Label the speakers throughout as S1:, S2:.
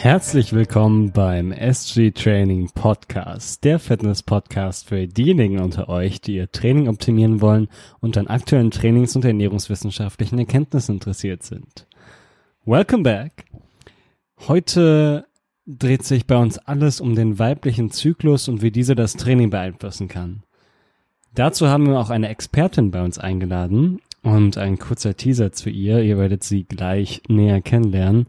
S1: Herzlich willkommen beim SG Training Podcast, der Fitness Podcast für diejenigen unter euch, die ihr Training optimieren wollen und an aktuellen Trainings- und ernährungswissenschaftlichen Erkenntnissen interessiert sind. Welcome back! Heute dreht sich bei uns alles um den weiblichen Zyklus und wie dieser das Training beeinflussen kann. Dazu haben wir auch eine Expertin bei uns eingeladen und ein kurzer Teaser zu ihr. Ihr werdet sie gleich näher kennenlernen.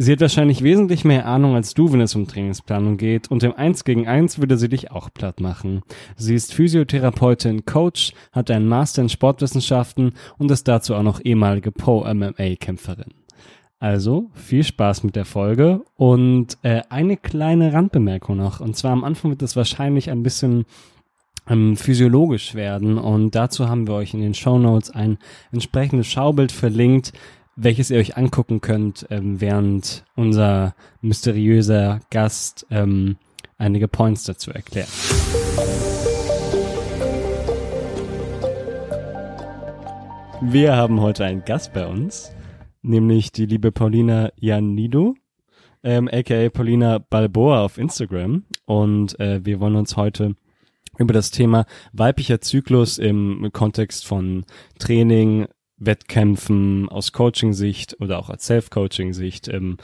S1: Sie hat wahrscheinlich wesentlich mehr Ahnung als du, wenn es um Trainingsplanung geht, und im Eins gegen Eins würde sie dich auch platt machen. Sie ist Physiotherapeutin, Coach, hat einen Master in Sportwissenschaften und ist dazu auch noch ehemalige Pro-MMA-Kämpferin. Also viel Spaß mit der Folge und äh, eine kleine Randbemerkung noch. Und zwar am Anfang wird es wahrscheinlich ein bisschen ähm, physiologisch werden und dazu haben wir euch in den Show Notes ein entsprechendes Schaubild verlinkt, welches ihr euch angucken könnt, ähm, während unser mysteriöser Gast ähm, einige Points dazu erklärt. Wir haben heute einen Gast bei uns, nämlich die liebe Paulina Janido, ähm, aka Paulina Balboa auf Instagram. Und äh, wir wollen uns heute über das Thema weiblicher Zyklus im Kontext von Training, Wettkämpfen aus Coaching-Sicht oder auch als Self-Coaching-Sicht ähm,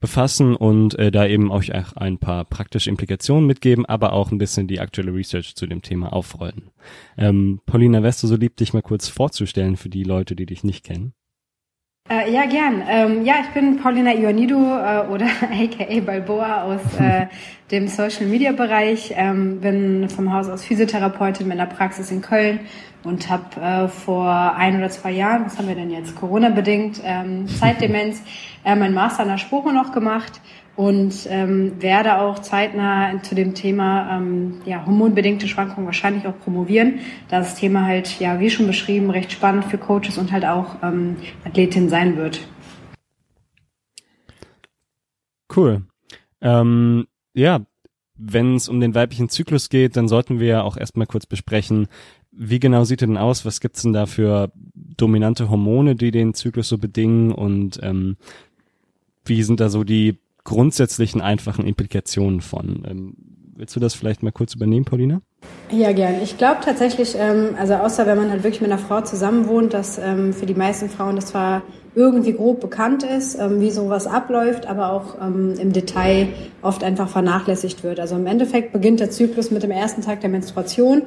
S1: befassen und äh, da eben euch auch ein paar praktische Implikationen mitgeben, aber auch ein bisschen die aktuelle Research zu dem Thema aufrollen. Ähm, Paulina, wärst du so lieb, dich mal kurz vorzustellen für die Leute, die dich nicht kennen?
S2: Äh, ja, gern. Ähm, ja, ich bin Paulina Ioannidou äh, oder aka Balboa aus äh, dem Social Media Bereich. Ähm, bin vom Haus aus Physiotherapeutin mit einer Praxis in Köln und habe äh, vor ein oder zwei Jahren, was haben wir denn jetzt, Corona-bedingt, ähm, Zeitdemenz, äh, mein Master an der Sporo noch gemacht und ähm, werde auch zeitnah zu dem Thema ähm, ja, hormonbedingte Schwankungen wahrscheinlich auch promovieren, da das Thema halt, ja, wie schon beschrieben, recht spannend für Coaches und halt auch ähm, Athletin sein wird.
S1: Cool. Ähm, ja, wenn es um den weiblichen Zyklus geht, dann sollten wir ja auch erstmal kurz besprechen, wie genau sieht er denn aus? Was gibt's denn da für dominante Hormone, die den Zyklus so bedingen? Und ähm, wie sind da so die grundsätzlichen einfachen Implikationen von. Ähm, willst du das vielleicht mal kurz übernehmen, Paulina?
S2: Ja, gern. Ich glaube tatsächlich, ähm, also außer wenn man halt wirklich mit einer Frau zusammen wohnt, dass ähm, für die meisten Frauen das zwar irgendwie grob bekannt ist, ähm, wie sowas abläuft, aber auch ähm, im Detail oft einfach vernachlässigt wird. Also im Endeffekt beginnt der Zyklus mit dem ersten Tag der Menstruation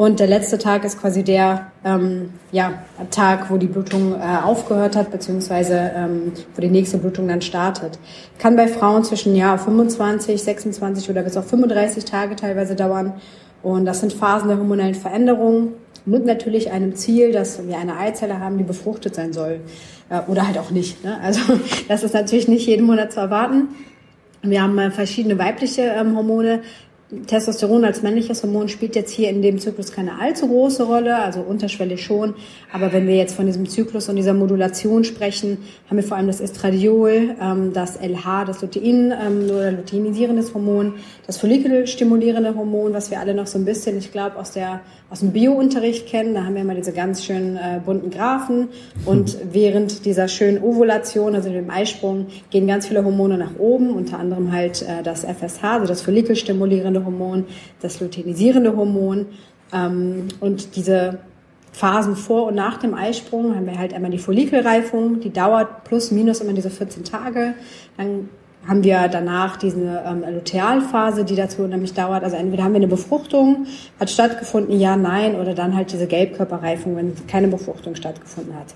S2: und der letzte Tag ist quasi der ähm, ja, Tag, wo die Blutung äh, aufgehört hat, beziehungsweise ähm, wo die nächste Blutung dann startet. Kann bei Frauen zwischen ja, 25, 26 oder bis auf 35 Tage teilweise dauern. Und das sind Phasen der hormonellen Veränderung mit natürlich einem Ziel, dass wir eine Eizelle haben, die befruchtet sein soll. Äh, oder halt auch nicht. Ne? Also das ist natürlich nicht jeden Monat zu erwarten. Wir haben äh, verschiedene weibliche ähm, Hormone, Testosteron als männliches Hormon spielt jetzt hier in dem Zyklus keine allzu große Rolle, also unterschwellig schon. Aber wenn wir jetzt von diesem Zyklus und dieser Modulation sprechen, haben wir vor allem das Estradiol, ähm, das LH, das Lutein ähm, oder luteinisierendes Hormon, das follikelstimulierende Hormon, was wir alle noch so ein bisschen, ich glaube, aus der aus dem Biounterricht kennen. Da haben wir immer diese ganz schönen äh, bunten Graphen. Und während dieser schönen Ovulation, also dem Eisprung, gehen ganz viele Hormone nach oben, unter anderem halt äh, das FSH, also das follikelstimulierende stimulierende Hormon, das luteinisierende Hormon. Ähm, und diese Phasen vor und nach dem Eisprung haben wir halt einmal die Follikelreifung, die dauert plus minus immer diese 14 Tage. Dann haben wir danach diese ähm, Lutealphase, die dazu nämlich dauert. Also entweder haben wir eine Befruchtung, hat stattgefunden, ja, nein, oder dann halt diese Gelbkörperreifung, wenn keine Befruchtung stattgefunden hat.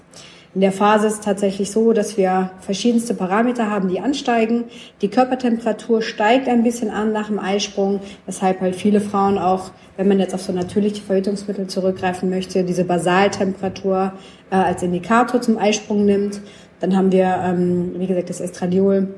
S2: In der Phase ist es tatsächlich so, dass wir verschiedenste Parameter haben, die ansteigen. Die Körpertemperatur steigt ein bisschen an nach dem Eisprung, weshalb halt viele Frauen auch, wenn man jetzt auf so natürliche Verhütungsmittel zurückgreifen möchte, diese Basaltemperatur äh, als Indikator zum Eisprung nimmt. Dann haben wir, ähm, wie gesagt, das Estradiol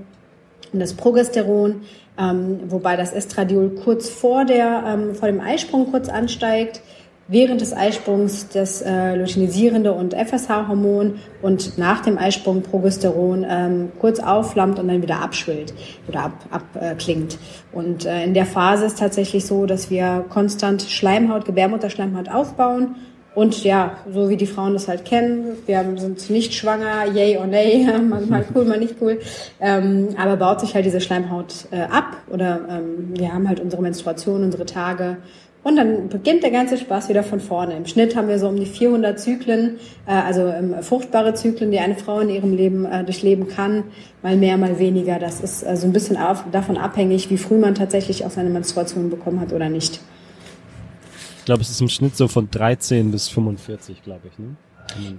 S2: und das Progesteron, ähm, wobei das Estradiol kurz vor, der, ähm, vor dem Eisprung kurz ansteigt während des Eisprungs das äh, luteinisierende und FSH-Hormon und nach dem Eisprung Progesteron ähm, kurz aufflammt und dann wieder abschwillt oder abklingt. Ab, äh, und äh, in der Phase ist tatsächlich so, dass wir konstant Schleimhaut, Gebärmutterschleimhaut aufbauen Und ja, so wie die Frauen das halt kennen, wir sind nicht schwanger, yay or nay, mal cool, mal nicht cool, ähm, aber baut sich halt diese Schleimhaut äh, ab oder ähm, wir haben halt unsere Menstruation, unsere Tage und dann beginnt der ganze Spaß wieder von vorne. Im Schnitt haben wir so um die 400 Zyklen, äh, also ähm, fruchtbare Zyklen, die eine Frau in ihrem Leben äh, durchleben kann, mal mehr, mal weniger. Das ist äh, so ein bisschen davon abhängig, wie früh man tatsächlich auch seine Menstruation bekommen hat oder nicht.
S1: Ich glaube, es ist im Schnitt so von 13 bis 45, glaube ich. Ne?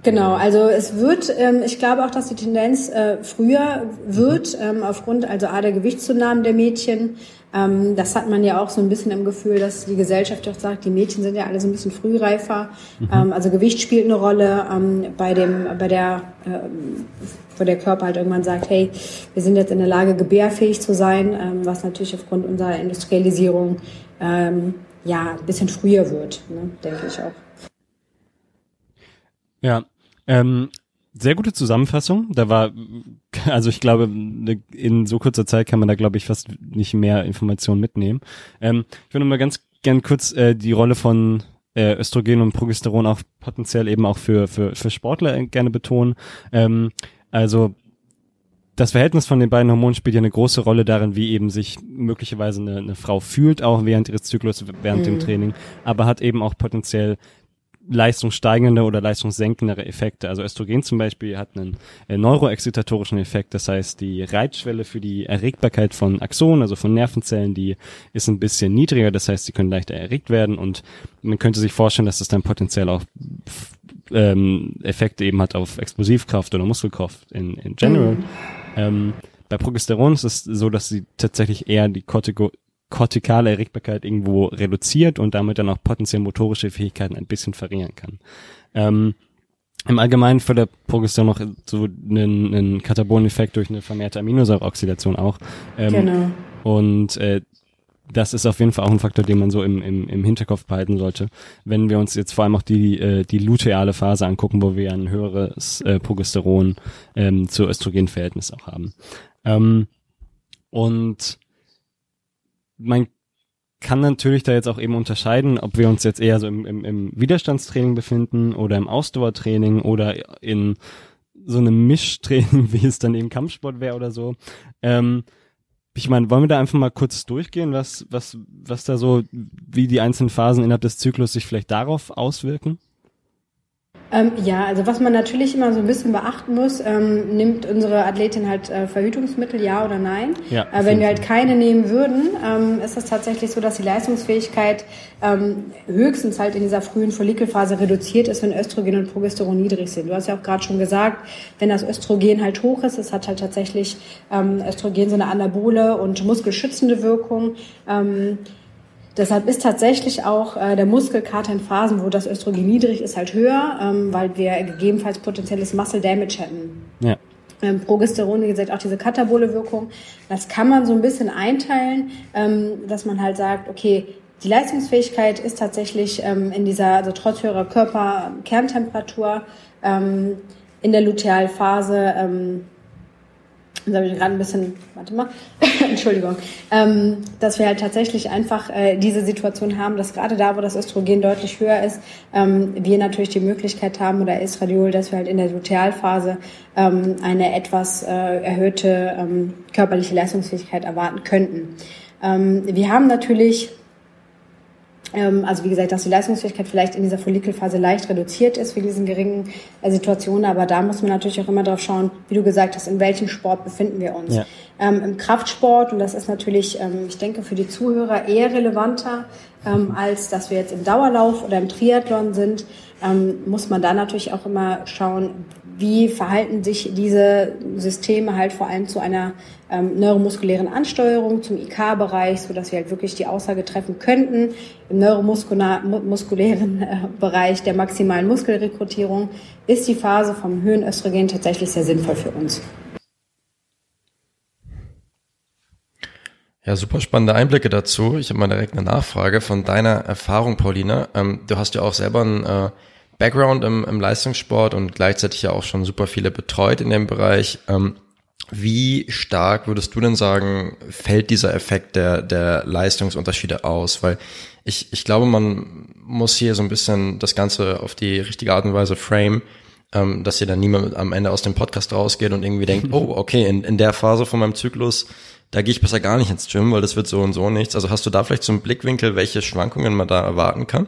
S2: Genau, also es wird, ähm, ich glaube auch, dass die Tendenz äh, früher wird, ähm, aufgrund also A der Gewichtszunahmen der Mädchen. Ähm, das hat man ja auch so ein bisschen im Gefühl, dass die Gesellschaft auch sagt, die Mädchen sind ja alle so ein bisschen frühreifer. Mhm. Ähm, also Gewicht spielt eine Rolle ähm, bei dem, bei der, äh, wo der Körper halt irgendwann sagt, hey, wir sind jetzt in der Lage, gebärfähig zu sein, ähm, was natürlich aufgrund unserer Industrialisierung ja, ein bisschen früher wird, ne, denke ich auch.
S1: Ja, ähm, sehr gute Zusammenfassung. Da war, also ich glaube, ne, in so kurzer Zeit kann man da, glaube ich, fast nicht mehr Informationen mitnehmen. Ähm, ich würde mal ganz gern kurz äh, die Rolle von äh, Östrogen und Progesteron auch potenziell eben auch für, für, für Sportler gerne betonen. Ähm, also das Verhältnis von den beiden Hormonen spielt ja eine große Rolle darin, wie eben sich möglicherweise eine, eine Frau fühlt, auch während ihres Zyklus, während mhm. dem Training, aber hat eben auch potenziell leistungssteigende oder leistungssenkendere Effekte. Also Östrogen zum Beispiel hat einen äh, neuroexzitatorischen Effekt, das heißt die Reitschwelle für die Erregbarkeit von Axonen, also von Nervenzellen, die ist ein bisschen niedriger, das heißt, sie können leichter erregt werden und man könnte sich vorstellen, dass das dann potenziell auch ähm, Effekte eben hat auf Explosivkraft oder Muskelkraft in, in general. Mhm. Ähm, bei Progesteron ist es so, dass sie tatsächlich eher die Cortico kortikale Erregbarkeit irgendwo reduziert und damit dann auch potenziell motorische Fähigkeiten ein bisschen verringern kann. Ähm, Im Allgemeinen fördert Progesteron noch so einen, einen Kataboleneffekt durch eine vermehrte Aminosäureoxidation auch. Ähm, genau. Und äh, das ist auf jeden Fall auch ein Faktor, den man so im, im, im Hinterkopf behalten sollte. Wenn wir uns jetzt vor allem auch die, äh, die luteale Phase angucken, wo wir ein höheres äh, Progesteron ähm, zu Östrogenverhältnis auch haben. Ähm, und man kann natürlich da jetzt auch eben unterscheiden, ob wir uns jetzt eher so im, im, im Widerstandstraining befinden oder im Ausdauertraining oder in so einem Mischtraining, wie es dann eben Kampfsport wäre oder so. Ähm, ich meine, wollen wir da einfach mal kurz durchgehen, was, was, was da so, wie die einzelnen Phasen innerhalb des Zyklus sich vielleicht darauf auswirken?
S2: Ähm, ja, also was man natürlich immer so ein bisschen beachten muss, ähm, nimmt unsere Athletin halt äh, Verhütungsmittel, ja oder nein? Ja, äh, wenn wir halt keine nehmen würden, ähm, ist es tatsächlich so, dass die Leistungsfähigkeit ähm, höchstens halt in dieser frühen Follikelphase reduziert ist, wenn Östrogen und Progesteron niedrig sind. Du hast ja auch gerade schon gesagt, wenn das Östrogen halt hoch ist, es hat halt tatsächlich ähm, Östrogen so eine anabole und muskelschützende Wirkung. Deshalb ist tatsächlich auch äh, der Muskelkater in Phasen, wo das Östrogen niedrig ist, halt höher, ähm, weil wir gegebenenfalls potenzielles Muscle Damage hätten. Ja. Ähm, Progesteron, wie gesagt, auch diese katabole Wirkung. Das kann man so ein bisschen einteilen, ähm, dass man halt sagt, okay, die Leistungsfähigkeit ist tatsächlich ähm, in dieser, also trotz höherer Körperkerntemperatur ähm, in der Lutealphase ähm, Jetzt habe ich gerade ein bisschen, warte mal, Entschuldigung, ähm, dass wir halt tatsächlich einfach äh, diese Situation haben, dass gerade da, wo das Östrogen deutlich höher ist, ähm, wir natürlich die Möglichkeit haben oder Estradiol, dass wir halt in der Lutealphase ähm, eine etwas äh, erhöhte ähm, körperliche Leistungsfähigkeit erwarten könnten. Ähm, wir haben natürlich also wie gesagt, dass die Leistungsfähigkeit vielleicht in dieser Follikelphase leicht reduziert ist für diesen geringen äh, Situationen, aber da muss man natürlich auch immer darauf schauen, wie du gesagt hast, in welchem Sport befinden wir uns. Ja. Ähm, Im Kraftsport, und das ist natürlich, ähm, ich denke, für die Zuhörer eher relevanter, ähm, als dass wir jetzt im Dauerlauf oder im Triathlon sind, ähm, muss man da natürlich auch immer schauen, wie verhalten sich diese Systeme halt vor allem zu einer ähm, neuromuskulären Ansteuerung, zum IK-Bereich, so dass wir halt wirklich die Aussage treffen könnten, im neuromuskulären äh, Bereich der maximalen Muskelrekrutierung ist die Phase vom Höhenöstrogen tatsächlich sehr sinnvoll für uns.
S3: Ja, super spannende Einblicke dazu. Ich habe mal direkt eine Nachfrage von deiner Erfahrung, Paulina. Ähm, du hast ja auch selber einen äh, Background im, im Leistungssport und gleichzeitig ja auch schon super viele betreut in dem Bereich. Ähm, wie stark würdest du denn sagen, fällt dieser Effekt der, der Leistungsunterschiede aus? Weil ich, ich glaube, man muss hier so ein bisschen das Ganze auf die richtige Art und Weise frame, ähm, dass ihr dann niemand am Ende aus dem Podcast rausgeht und irgendwie denkt, oh, okay, in, in der Phase von meinem Zyklus, da gehe ich besser gar nicht ins Gym, weil das wird so und so nichts. Also hast du da vielleicht so einen Blickwinkel, welche Schwankungen man da erwarten kann?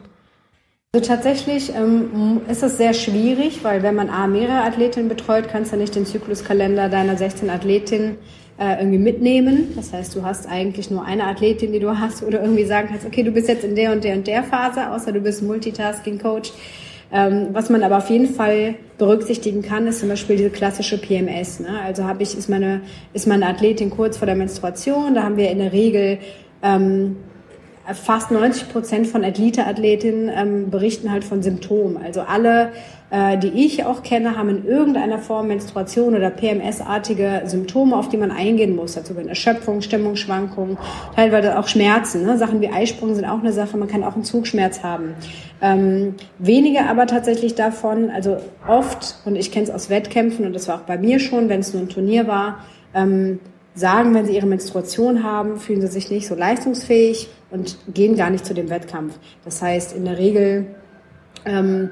S2: Also tatsächlich ähm, ist es sehr schwierig, weil wenn man A, mehrere Athletinnen betreut, kannst du nicht den Zykluskalender deiner 16 Athletinnen äh, irgendwie mitnehmen. Das heißt, du hast eigentlich nur eine Athletin, die du hast, oder irgendwie sagen kannst, okay, du bist jetzt in der und der und der Phase, außer du bist Multitasking-Coach. Ähm, was man aber auf jeden Fall berücksichtigen kann, ist zum Beispiel diese klassische PMS. Ne? Also habe ich, ist meine, ist meine Athletin kurz vor der Menstruation, da haben wir in der Regel ähm, fast 90 Prozent von Elite-Athletinnen ähm, berichten halt von Symptomen. Also alle, äh, die ich auch kenne, haben in irgendeiner Form Menstruation oder PMS-artige Symptome, auf die man eingehen muss. Dazu gehören Erschöpfung, Stimmungsschwankungen, teilweise auch Schmerzen. Ne? Sachen wie Eisprung sind auch eine Sache. Man kann auch einen Zugschmerz haben. Ähm, wenige aber tatsächlich davon, also oft, und ich kenne es aus Wettkämpfen, und das war auch bei mir schon, wenn es nur ein Turnier war, ähm, sagen, wenn sie ihre Menstruation haben, fühlen sie sich nicht so leistungsfähig und gehen gar nicht zu dem Wettkampf. Das heißt, in der Regel ähm,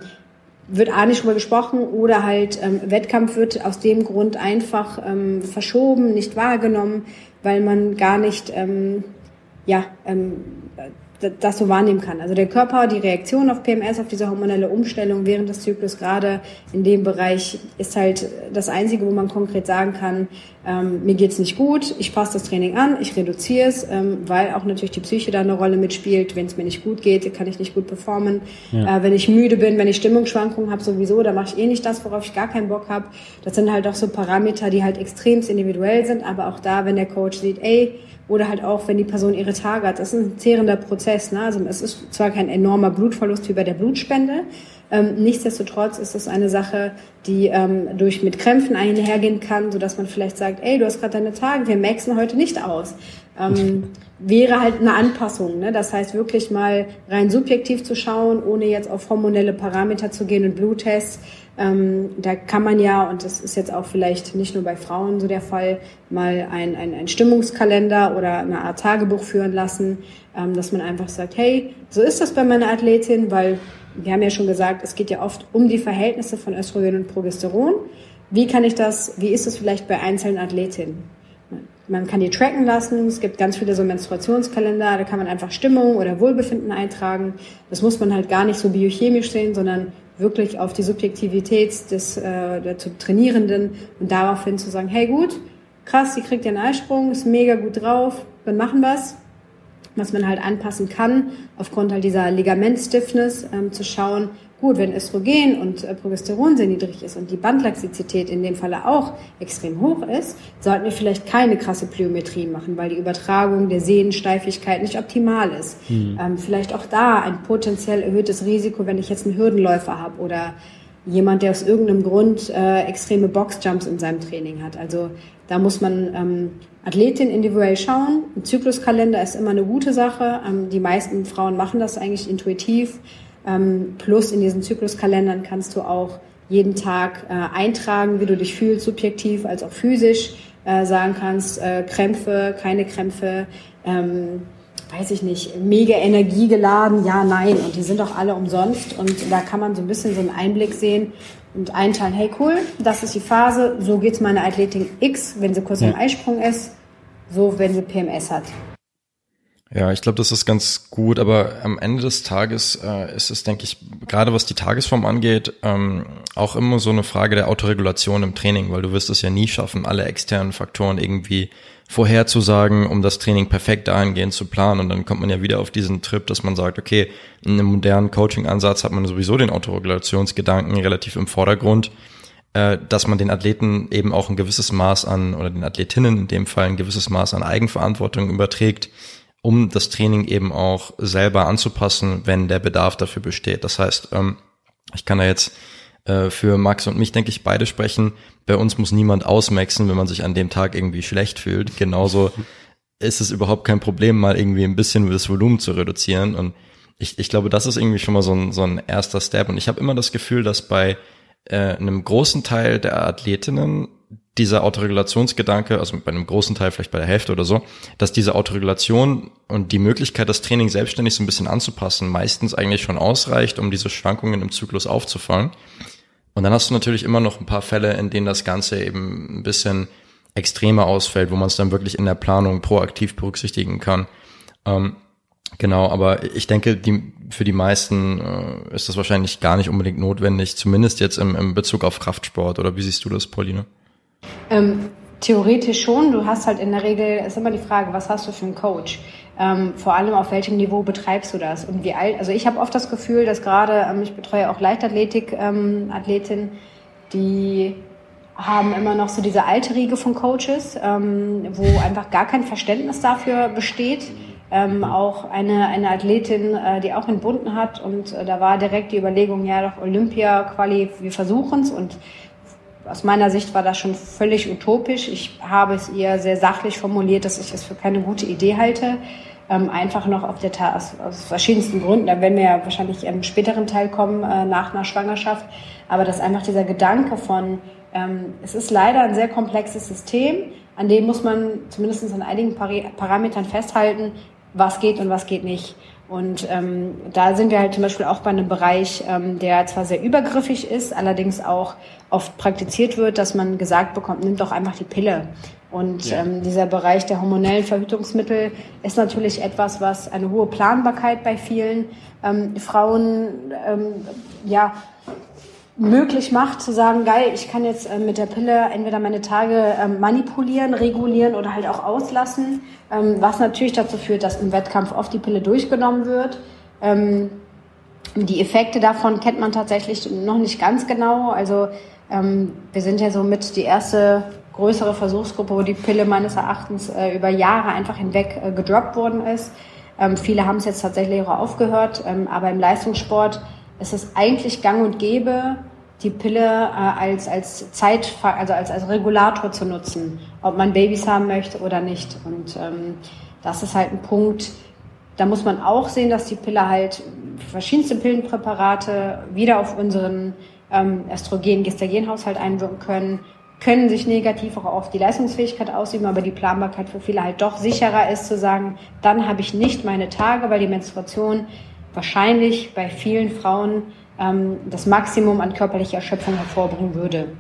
S2: wird A nicht drüber gesprochen oder halt ähm, Wettkampf wird aus dem Grund einfach ähm, verschoben, nicht wahrgenommen, weil man gar nicht ähm, ja, ähm, das so wahrnehmen kann. Also der Körper, die Reaktion auf PMS, auf diese hormonelle Umstellung während des Zyklus, gerade in dem Bereich, ist halt das Einzige, wo man konkret sagen kann, ähm, mir geht's nicht gut, ich passe das Training an, ich reduziere es, ähm, weil auch natürlich die Psyche da eine Rolle mitspielt. Wenn es mir nicht gut geht, kann ich nicht gut performen. Ja. Äh, wenn ich müde bin, wenn ich Stimmungsschwankungen habe sowieso, da mache ich eh nicht das, worauf ich gar keinen Bock habe. Das sind halt auch so Parameter, die halt extremst individuell sind, aber auch da, wenn der Coach sieht, ey, oder halt auch, wenn die Person ihre Tage hat. Das ist ein zehrender Prozess. Ne? Also es ist zwar kein enormer Blutverlust wie bei der Blutspende, ähm, nichtsdestotrotz ist es eine Sache, die ähm, durch mit Krämpfen einhergehen kann, sodass man vielleicht sagt, ey, du hast gerade deine Tage, wir maxen heute nicht aus. Ähm, wäre halt eine Anpassung. Ne? Das heißt, wirklich mal rein subjektiv zu schauen, ohne jetzt auf hormonelle Parameter zu gehen und Bluttests. Ähm, da kann man ja, und das ist jetzt auch vielleicht nicht nur bei Frauen so der Fall, mal ein, ein, ein Stimmungskalender oder eine Art Tagebuch führen lassen, ähm, dass man einfach sagt, hey, so ist das bei meiner Athletin, weil wir haben ja schon gesagt, es geht ja oft um die Verhältnisse von Östrogen und Progesteron. Wie kann ich das, wie ist es vielleicht bei einzelnen Athletinnen? Man kann die tracken lassen. Es gibt ganz viele so Menstruationskalender, da kann man einfach Stimmung oder Wohlbefinden eintragen. Das muss man halt gar nicht so biochemisch sehen, sondern wirklich auf die Subjektivität des äh, der Trainierenden und daraufhin zu sagen, hey gut, krass, die kriegt den Eisprung, ist mega gut drauf, dann machen wir's. Was man halt anpassen kann, aufgrund halt dieser Ligamentstiffness, ähm, zu schauen, gut, wenn Östrogen und äh, Progesteron sehr niedrig ist und die Bandlaxizität in dem Falle auch extrem hoch ist, sollten wir vielleicht keine krasse Plyometrie machen, weil die Übertragung der Sehnensteifigkeit nicht optimal ist. Mhm. Ähm, vielleicht auch da ein potenziell erhöhtes Risiko, wenn ich jetzt einen Hürdenläufer habe oder jemand, der aus irgendeinem Grund äh, extreme Boxjumps in seinem Training hat. Also da muss man ähm, Athletin individuell schauen. Ein Zykluskalender ist immer eine gute Sache. Ähm, die meisten Frauen machen das eigentlich intuitiv. Ähm, plus in diesen Zykluskalendern kannst du auch jeden Tag äh, eintragen, wie du dich fühlst, subjektiv als auch physisch. Äh, sagen kannst, äh, Krämpfe, keine Krämpfe, ähm, weiß ich nicht, mega energiegeladen, ja, nein. Und die sind auch alle umsonst. Und da kann man so ein bisschen so einen Einblick sehen und einteilen, hey cool, das ist die Phase, so geht's meiner Athletin X, wenn sie kurz ja. im Eisprung ist, so wenn sie PMS hat.
S3: Ja, ich glaube, das ist ganz gut, aber am Ende des Tages äh, ist es, denke ich, gerade was die Tagesform angeht, ähm, auch immer so eine Frage der Autoregulation im Training, weil du wirst es ja nie schaffen, alle externen Faktoren irgendwie vorherzusagen, um das Training perfekt dahingehend zu planen. Und dann kommt man ja wieder auf diesen Trip, dass man sagt, okay, in einem modernen Coaching-Ansatz hat man sowieso den Autoregulationsgedanken relativ im Vordergrund, äh, dass man den Athleten eben auch ein gewisses Maß an, oder den Athletinnen in dem Fall ein gewisses Maß an Eigenverantwortung überträgt um das Training eben auch selber anzupassen, wenn der Bedarf dafür besteht. Das heißt, ähm, ich kann da jetzt äh, für Max und mich, denke ich, beide sprechen. Bei uns muss niemand ausmaxen, wenn man sich an dem Tag irgendwie schlecht fühlt. Genauso ist es überhaupt kein Problem, mal irgendwie ein bisschen das Volumen zu reduzieren. Und ich, ich glaube, das ist irgendwie schon mal so ein, so ein erster Step. Und ich habe immer das Gefühl, dass bei äh, einem großen Teil der Athletinnen dieser Autoregulationsgedanke, also bei einem großen Teil, vielleicht bei der Hälfte oder so, dass diese Autoregulation und die Möglichkeit, das Training selbstständig so ein bisschen anzupassen, meistens eigentlich schon ausreicht, um diese Schwankungen im Zyklus aufzufangen. Und dann hast du natürlich immer noch ein paar Fälle, in denen das Ganze eben ein bisschen extremer ausfällt, wo man es dann wirklich in der Planung proaktiv berücksichtigen kann. Ähm, genau, aber ich denke, die, für die meisten äh, ist das wahrscheinlich gar nicht unbedingt notwendig, zumindest jetzt im, im Bezug auf Kraftsport. Oder wie siehst du das, Pauline?
S2: Ähm, theoretisch schon. Du hast halt in der Regel, ist immer die Frage, was hast du für einen Coach? Ähm, vor allem auf welchem Niveau betreibst du das und wie alt? Also ich habe oft das Gefühl, dass gerade ähm, ich betreue auch Leichtathletik ähm, die haben immer noch so diese alte Riege von Coaches, ähm, wo einfach gar kein Verständnis dafür besteht. Ähm, auch eine, eine Athletin, äh, die auch entbunden hat und äh, da war direkt die Überlegung, ja doch Olympia, Quali, wir versuchen's und aus meiner Sicht war das schon völlig utopisch. Ich habe es ihr sehr sachlich formuliert, dass ich es für keine gute Idee halte ähm, einfach noch auf der aus, aus verschiedensten Gründen. Da werden wir ja wahrscheinlich im späteren Teil kommen äh, nach einer Schwangerschaft. Aber dass einfach dieser Gedanke von ähm, es ist leider ein sehr komplexes System, an dem muss man zumindest an einigen Pari Parametern festhalten, was geht und was geht nicht. Und ähm, da sind wir halt zum Beispiel auch bei einem Bereich, ähm, der zwar sehr übergriffig ist, allerdings auch oft praktiziert wird, dass man gesagt bekommt, nimm doch einfach die Pille. Und ja. ähm, dieser Bereich der hormonellen Verhütungsmittel ist natürlich etwas, was eine hohe Planbarkeit bei vielen ähm, Frauen ähm, ja möglich macht, zu sagen, geil, ich kann jetzt äh, mit der Pille entweder meine Tage ähm, manipulieren, regulieren oder halt auch auslassen, ähm, was natürlich dazu führt, dass im Wettkampf oft die Pille durchgenommen wird. Ähm, die Effekte davon kennt man tatsächlich noch nicht ganz genau. Also ähm, wir sind ja somit die erste größere Versuchsgruppe, wo die Pille meines Erachtens äh, über Jahre einfach hinweg äh, gedroppt worden ist. Ähm, viele haben es jetzt tatsächlich auch aufgehört, ähm, aber im Leistungssport ist es eigentlich gang und gäbe, die Pille äh, als, als Zeit, also als, als Regulator zu nutzen, ob man Babys haben möchte oder nicht. Und ähm, das ist halt ein Punkt, da muss man auch sehen, dass die Pille halt verschiedenste Pillenpräparate wieder auf unseren ähm, Östrogen-Gestagenhaushalt einwirken können, können sich negativ auch auf die Leistungsfähigkeit ausüben, aber die Planbarkeit für viele halt doch sicherer ist zu sagen, dann habe ich nicht meine Tage, weil die Menstruation wahrscheinlich bei vielen Frauen ähm, das Maximum an körperlicher Erschöpfung hervorbringen würde.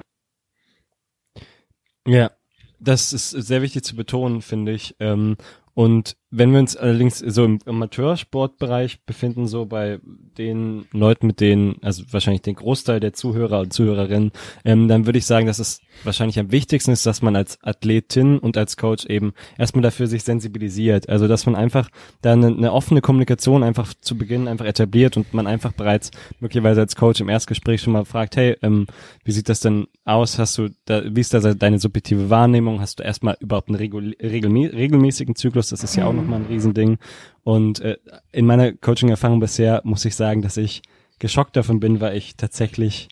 S1: Ja, das ist sehr wichtig zu betonen, finde ich. Ähm, und wenn wir uns allerdings so im Amateursportbereich befinden, so bei den Leuten, mit denen, also wahrscheinlich den Großteil der Zuhörer und Zuhörerinnen, ähm, dann würde ich sagen, dass es wahrscheinlich am wichtigsten ist, dass man als Athletin und als Coach eben erstmal dafür sich sensibilisiert. Also dass man einfach da eine, eine offene Kommunikation einfach zu Beginn einfach etabliert und man einfach bereits möglicherweise als Coach im Erstgespräch schon mal fragt, hey, ähm, wie sieht das denn aus? Hast du da, wie ist da deine subjektive Wahrnehmung? Hast du erstmal überhaupt einen regelmäßigen Zyklus? Das ist ja auch nochmal ein Riesending. Und äh, in meiner Coaching-Erfahrung bisher muss ich sagen, dass ich geschockt davon bin, weil ich tatsächlich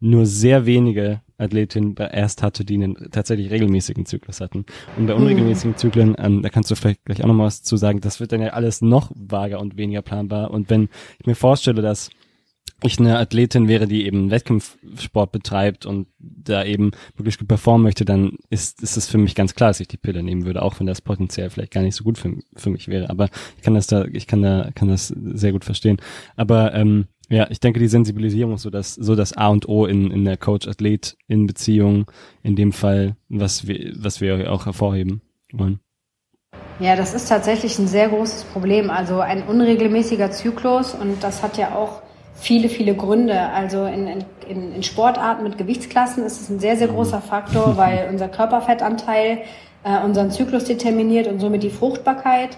S1: nur sehr wenige Athletinnen erst hatte, die einen tatsächlich regelmäßigen Zyklus hatten. Und bei unregelmäßigen mhm. Zyklen, ähm, da kannst du vielleicht gleich auch noch mal was zu sagen, das wird dann ja alles noch vager und weniger planbar. Und wenn ich mir vorstelle, dass ich eine Athletin wäre, die eben Wettkampfsport betreibt und da eben wirklich gut performen möchte, dann ist, ist es für mich ganz klar, dass ich die Pille nehmen würde, auch wenn das potenziell vielleicht gar nicht so gut für, für mich wäre. Aber ich kann das da, ich kann da, kann das sehr gut verstehen. Aber ähm, ja, ich denke, die Sensibilisierung ist so das, so das A und O in, in der Coach-Athlet in Beziehung, in dem Fall, was wir, was wir auch hervorheben wollen.
S2: Ja, das ist tatsächlich ein sehr großes Problem. Also ein unregelmäßiger Zyklus und das hat ja auch viele, viele Gründe. Also in, in, in Sportarten mit Gewichtsklassen ist es ein sehr, sehr großer Faktor, weil unser Körperfettanteil äh, unseren Zyklus determiniert und somit die Fruchtbarkeit.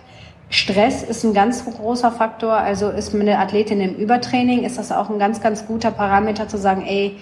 S2: Stress ist ein ganz großer Faktor. Also ist eine Athletin im Übertraining, ist das auch ein ganz, ganz guter Parameter zu sagen, ey,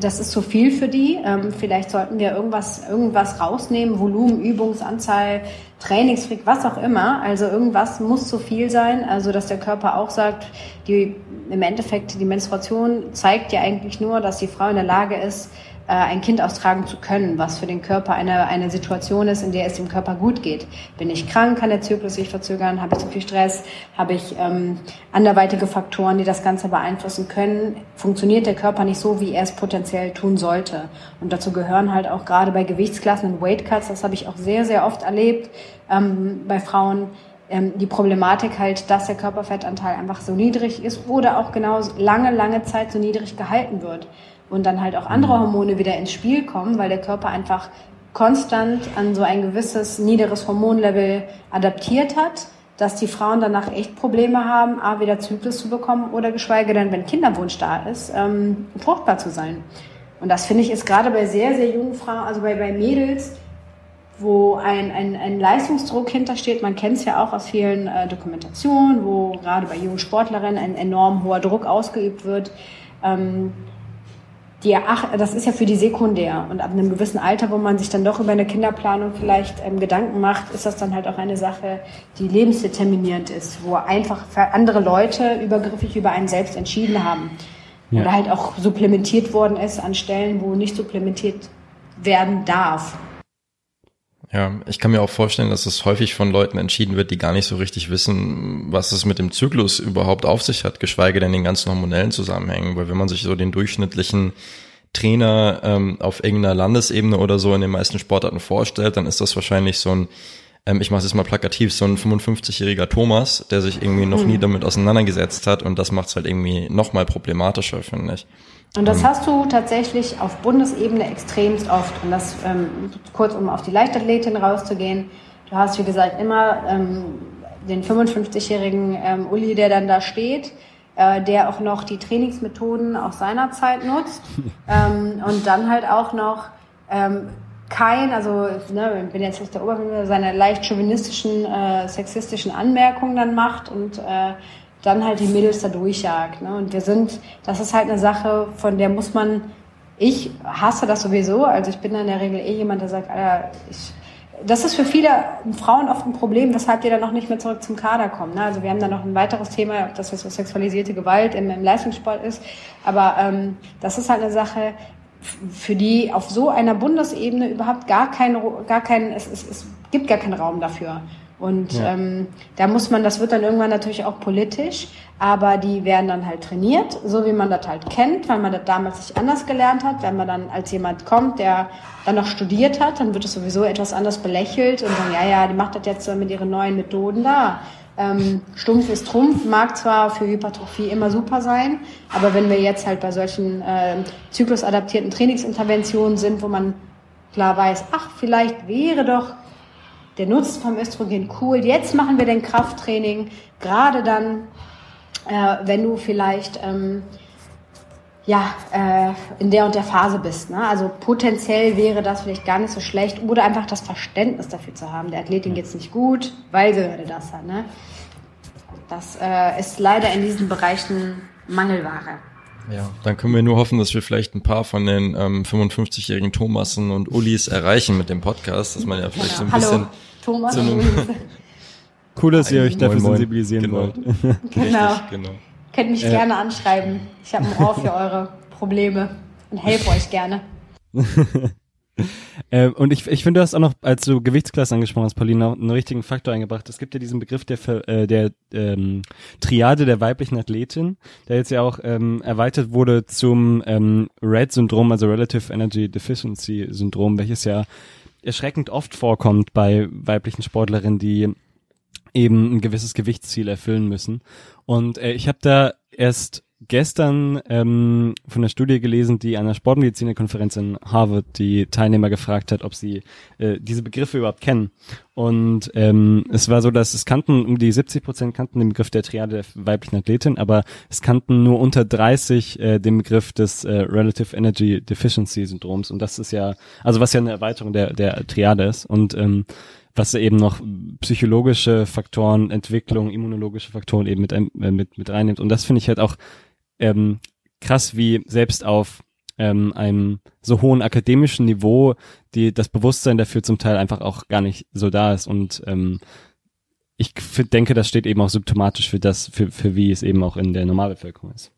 S2: das ist zu viel für die. Ähm, vielleicht sollten wir irgendwas, irgendwas rausnehmen, Volumen, Übungsanzahl, Trainingsfreak, was auch immer. Also irgendwas muss zu viel sein. Also dass der Körper auch sagt, die im Endeffekt die Menstruation zeigt ja eigentlich nur, dass die Frau in der Lage ist, ein Kind austragen zu können, was für den Körper eine, eine Situation ist, in der es dem Körper gut geht. Bin ich krank, kann der Zyklus sich verzögern, habe ich zu viel Stress, habe ich ähm, anderweitige Faktoren, die das Ganze beeinflussen können, funktioniert der Körper nicht so, wie er es potenziell tun sollte. Und dazu gehören halt auch gerade bei Gewichtsklassen und Weightcuts, das habe ich auch sehr, sehr oft erlebt ähm, bei Frauen, ähm, die Problematik halt, dass der Körperfettanteil einfach so niedrig ist oder auch genau lange, lange Zeit so niedrig gehalten wird und dann halt auch andere mhm. Hormone wieder ins Spiel kommen, weil der Körper einfach konstant an so ein gewisses niederes Hormonlevel adaptiert hat, dass die Frauen danach echt Probleme haben, A, wieder Zyklus zu bekommen oder geschweige denn, wenn Kinderwunsch da ist, ähm, fruchtbar zu sein. Und das finde ich ist gerade bei sehr, sehr jungen Frauen, also bei, bei Mädels, wo ein, ein, ein Leistungsdruck hintersteht. Man kennt es ja auch aus vielen äh, Dokumentationen, wo gerade bei jungen Sportlerinnen ein enorm hoher Druck ausgeübt wird. Ähm, die ach, das ist ja für die sekundär. Und ab einem gewissen Alter, wo man sich dann doch über eine Kinderplanung vielleicht ähm, Gedanken macht, ist das dann halt auch eine Sache, die lebensdeterminierend ist, wo einfach andere Leute übergriffig über einen selbst entschieden haben. Ja. Oder halt auch supplementiert worden ist an Stellen, wo nicht supplementiert werden darf.
S3: Ja, ich kann mir auch vorstellen, dass es häufig von Leuten entschieden wird, die gar nicht so richtig wissen, was es mit dem Zyklus überhaupt auf sich hat, geschweige denn den ganzen hormonellen Zusammenhängen. Weil wenn man sich so den durchschnittlichen Trainer ähm, auf irgendeiner Landesebene oder so in den meisten Sportarten vorstellt, dann ist das wahrscheinlich so ein, ähm, ich mache es jetzt mal plakativ, so ein 55-jähriger Thomas, der sich irgendwie noch nie mhm. damit auseinandergesetzt hat und das macht es halt irgendwie noch mal problematischer, finde ich.
S2: Und das hast du tatsächlich auf Bundesebene extremst oft. Und das ähm, kurz, um auf die Leichtathletin rauszugehen. Du hast, wie gesagt, immer ähm, den 55-jährigen ähm, Uli, der dann da steht, äh, der auch noch die Trainingsmethoden aus seiner Zeit nutzt. ähm, und dann halt auch noch ähm, kein, also ne, ich bin jetzt nicht der Oberminister, seine leicht chauvinistischen, äh, sexistischen Anmerkungen dann macht und äh, dann halt die Mädels da durchjagt. Ne? Und wir sind, das ist halt eine Sache, von der muss man, ich hasse das sowieso, also ich bin in der Regel eh jemand, der sagt, Alter, ich, das ist für viele Frauen oft ein Problem, weshalb die dann noch nicht mehr zurück zum Kader kommen. Ne? Also wir haben da noch ein weiteres Thema, das so sexualisierte Gewalt im, im Leistungssport ist. Aber ähm, das ist halt eine Sache, für die auf so einer Bundesebene überhaupt gar kein, gar kein es, es, es gibt gar keinen Raum dafür. Und ja. ähm, da muss man, das wird dann irgendwann natürlich auch politisch, aber die werden dann halt trainiert, so wie man das halt kennt, weil man das damals nicht anders gelernt hat. Wenn man dann als jemand kommt, der dann noch studiert hat, dann wird es sowieso etwas anders belächelt und dann, ja, ja, die macht das jetzt mit ihren neuen Methoden da. Ähm, Stumpf ist Trumpf, mag zwar für Hypertrophie immer super sein, aber wenn wir jetzt halt bei solchen äh, zyklusadaptierten Trainingsinterventionen sind, wo man klar weiß, ach, vielleicht wäre doch der Nutzen vom Östrogen cool. Jetzt machen wir den Krafttraining, gerade dann, äh, wenn du vielleicht ähm, ja, äh, in der und der Phase bist. Ne? Also potenziell wäre das vielleicht gar nicht so schlecht oder einfach das Verständnis dafür zu haben. Der Athletin geht's nicht gut, weil sie gerade das hat. Ne? Das äh, ist leider in diesen Bereichen Mangelware.
S3: Ja, dann können wir nur hoffen, dass wir vielleicht ein paar von den ähm, 55-jährigen Thomassen und Ulis erreichen mit dem Podcast, dass man ja vielleicht so ein Hallo. bisschen
S2: Thomas
S1: so Cool, dass ihr euch dafür moin, sensibilisieren
S2: genau.
S1: wollt.
S2: genau. Richtig, genau. Könnt mich äh. gerne anschreiben. Ich habe ein Ohr für eure Probleme und helfe euch gerne.
S1: Äh, und ich, ich finde, du hast auch noch, als du Gewichtsklasse angesprochen hast, Paulina, einen richtigen Faktor eingebracht. Es gibt ja diesen Begriff der, äh, der ähm, Triade der weiblichen Athletin, der jetzt ja auch ähm, erweitert wurde zum ähm, RED-Syndrom, also Relative Energy Deficiency Syndrom, welches ja erschreckend oft vorkommt bei weiblichen Sportlerinnen, die eben ein gewisses Gewichtsziel erfüllen müssen. Und äh, ich habe da erst gestern ähm, von der Studie gelesen, die an der Sportmedizinerkonferenz in Harvard die Teilnehmer gefragt hat, ob sie äh, diese Begriffe überhaupt kennen. Und ähm, es war so, dass es kannten, um die 70 Prozent kannten den Begriff der Triade der weiblichen Athletin, aber es kannten nur unter 30 äh, den Begriff des äh, Relative Energy Deficiency Syndroms. Und das ist ja, also was ja eine Erweiterung der, der Triade ist. Und ähm, was eben noch psychologische Faktoren, Entwicklung, immunologische Faktoren eben mit, äh, mit, mit reinnimmt. Und das finde ich halt auch ähm, krass, wie selbst auf ähm, einem so hohen akademischen Niveau die das Bewusstsein dafür zum Teil einfach auch gar nicht so da ist und ähm, ich denke, das steht eben auch symptomatisch für das, für, für wie es eben auch in der Normalbevölkerung ist.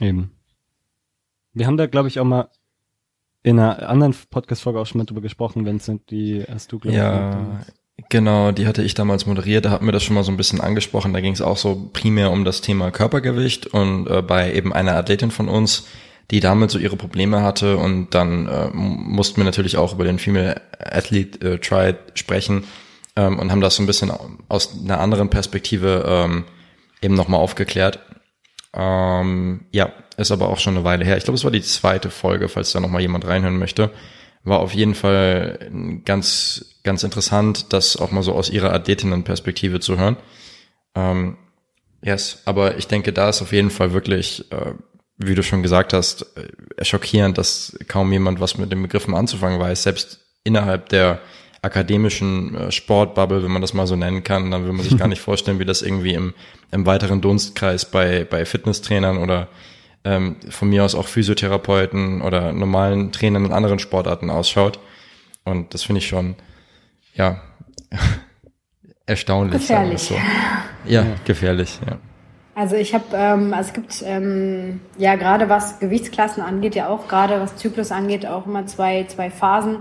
S1: Eben. Wir haben da, glaube ich, auch mal in einer anderen Podcast-Folge auch schon mal drüber gesprochen, Vincent, die hast du,
S3: glaube ja, Genau, die hatte ich damals moderiert, da hatten wir das schon mal so ein bisschen angesprochen. Da ging es auch so primär um das Thema Körpergewicht und äh, bei eben einer Athletin von uns, die damit so ihre Probleme hatte und dann äh, mussten wir natürlich auch über den Female Athlete äh, Triad sprechen ähm, und haben das so ein bisschen aus einer anderen Perspektive ähm, eben nochmal aufgeklärt. Ähm, ja, ist aber auch schon eine Weile her. Ich glaube, es war die zweite Folge, falls da nochmal jemand reinhören möchte. War auf jeden Fall ganz, ganz interessant, das auch mal so aus ihrer Athletinnenperspektive zu hören. Ähm, yes, aber ich denke, da ist auf jeden Fall wirklich, äh, wie du schon gesagt hast, äh, schockierend, dass kaum jemand was mit den Begriffen anzufangen weiß, selbst innerhalb der akademischen äh, Sportbubble, wenn man das mal so nennen kann, dann will man sich gar nicht vorstellen, wie das irgendwie im, im weiteren Dunstkreis bei, bei Fitnesstrainern oder ähm, von mir aus auch Physiotherapeuten oder normalen Trainern in anderen Sportarten ausschaut. Und das finde ich schon, ja, erstaunlich.
S2: Gefährlich.
S3: So. Ja, ja, gefährlich, ja.
S2: Also ich habe, ähm, also es gibt ähm, ja gerade was Gewichtsklassen angeht, ja auch gerade was Zyklus angeht, auch immer zwei, zwei Phasen.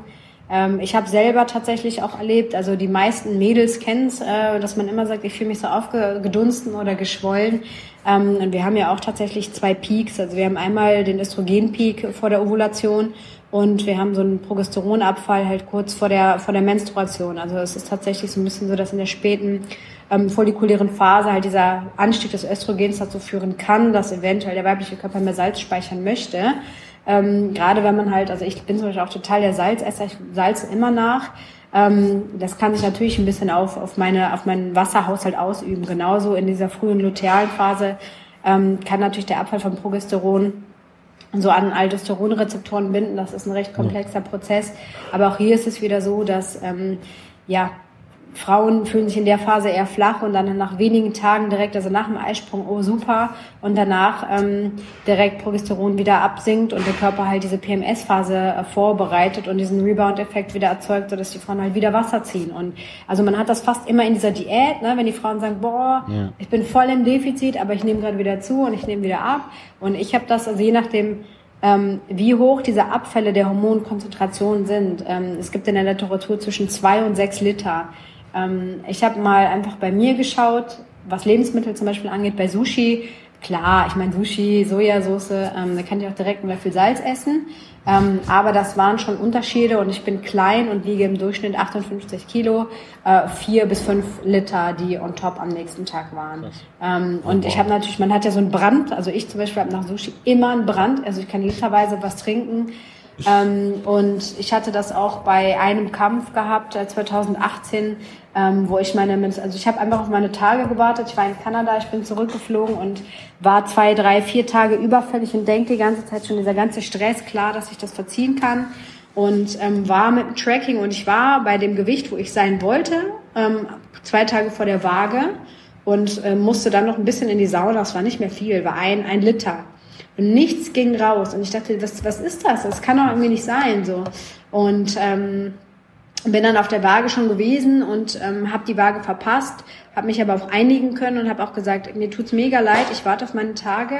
S2: Ähm, ich habe selber tatsächlich auch erlebt, also die meisten Mädels kennen es, äh, dass man immer sagt, ich fühle mich so aufgedunsten oder geschwollen. Ähm, und wir haben ja auch tatsächlich zwei Peaks. Also wir haben einmal den Östrogenpeak vor der Ovulation und wir haben so einen Progesteronabfall halt kurz vor der, vor der Menstruation. Also es ist tatsächlich so ein bisschen so, dass in der späten ähm, follikulären Phase halt dieser Anstieg des Östrogens dazu führen kann, dass eventuell der weibliche Körper mehr Salz speichern möchte. Ähm, gerade wenn man halt, also ich bin zum Beispiel auch total der Salzesser, ich salze immer nach. Ähm, das kann sich natürlich ein bisschen auf, auf, meine, auf meinen Wasserhaushalt ausüben. Genauso in dieser frühen lutealen Phase ähm, kann natürlich der Abfall von Progesteron so an Aldosteronrezeptoren binden. Das ist ein recht komplexer Prozess. Aber auch hier ist es wieder so, dass ähm, ja Frauen fühlen sich in der Phase eher flach und dann nach wenigen Tagen direkt, also nach dem Eisprung, oh super, und danach ähm, direkt Progesteron wieder absinkt und der Körper halt diese PMS-Phase äh, vorbereitet und diesen Rebound-Effekt wieder erzeugt, sodass die Frauen halt wieder Wasser ziehen. Und also man hat das fast immer in dieser Diät, ne, wenn die Frauen sagen, boah, ja. ich bin voll im Defizit, aber ich nehme gerade wieder zu und ich nehme wieder ab. Und ich habe das, also je nachdem, ähm, wie hoch diese Abfälle der Hormonkonzentrationen sind. Ähm, es gibt in der Literatur zwischen zwei und sechs Liter. Ähm, ich habe mal einfach bei mir geschaut, was Lebensmittel zum Beispiel angeht, bei Sushi. Klar, ich meine Sushi, Sojasauce, ähm, da kann ich auch direkt mal viel Salz essen. Ähm, aber das waren schon Unterschiede und ich bin klein und wiege im Durchschnitt 58 Kilo, äh, vier bis fünf Liter, die on top am nächsten Tag waren. Ähm, und wow. ich habe natürlich, man hat ja so einen Brand, also ich zum Beispiel habe nach Sushi immer einen Brand, also ich kann literweise was trinken. Ähm, und ich hatte das auch bei einem Kampf gehabt, äh, 2018, ähm, wo ich meine, also ich habe einfach auf meine Tage gewartet. Ich war in Kanada, ich bin zurückgeflogen und war zwei, drei, vier Tage überfällig und denke die ganze Zeit schon dieser ganze Stress, klar, dass ich das verziehen kann. Und ähm, war mit dem Tracking und ich war bei dem Gewicht, wo ich sein wollte, ähm, zwei Tage vor der Waage und äh, musste dann noch ein bisschen in die Sauna. Das war nicht mehr viel, war ein, ein Liter. Und nichts ging raus. Und ich dachte, was, was ist das? Das kann doch irgendwie nicht sein. so. Und ähm, bin dann auf der Waage schon gewesen und ähm, habe die Waage verpasst, habe mich aber auch einigen können und habe auch gesagt, mir tut's mega leid, ich warte auf meine Tage.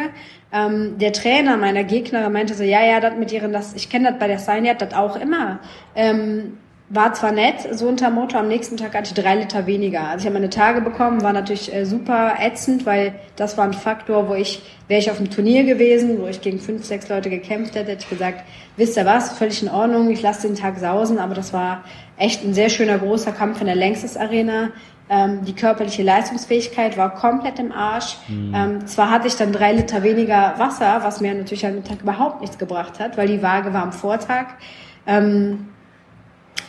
S2: Ähm, der Trainer meiner Gegnerin meinte so, ja, ja, das mit ihren, das, ich kenne das bei der Signet, das auch immer. Ähm, war zwar nett, so unter Motto, am nächsten Tag hatte ich drei Liter weniger. Also ich habe meine Tage bekommen, war natürlich äh, super ätzend, weil das war ein Faktor, wo ich, wäre ich auf einem Turnier gewesen, wo ich gegen fünf, sechs Leute gekämpft hätte, hätte ich gesagt, wisst ihr was, völlig in Ordnung, ich lasse den Tag sausen, aber das war echt ein sehr schöner großer Kampf in der Längstes Arena. Ähm, die körperliche Leistungsfähigkeit war komplett im Arsch. Mhm. Ähm, zwar hatte ich dann drei Liter weniger Wasser, was mir natürlich an dem Tag überhaupt nichts gebracht hat, weil die Waage war am Vortag. Ähm,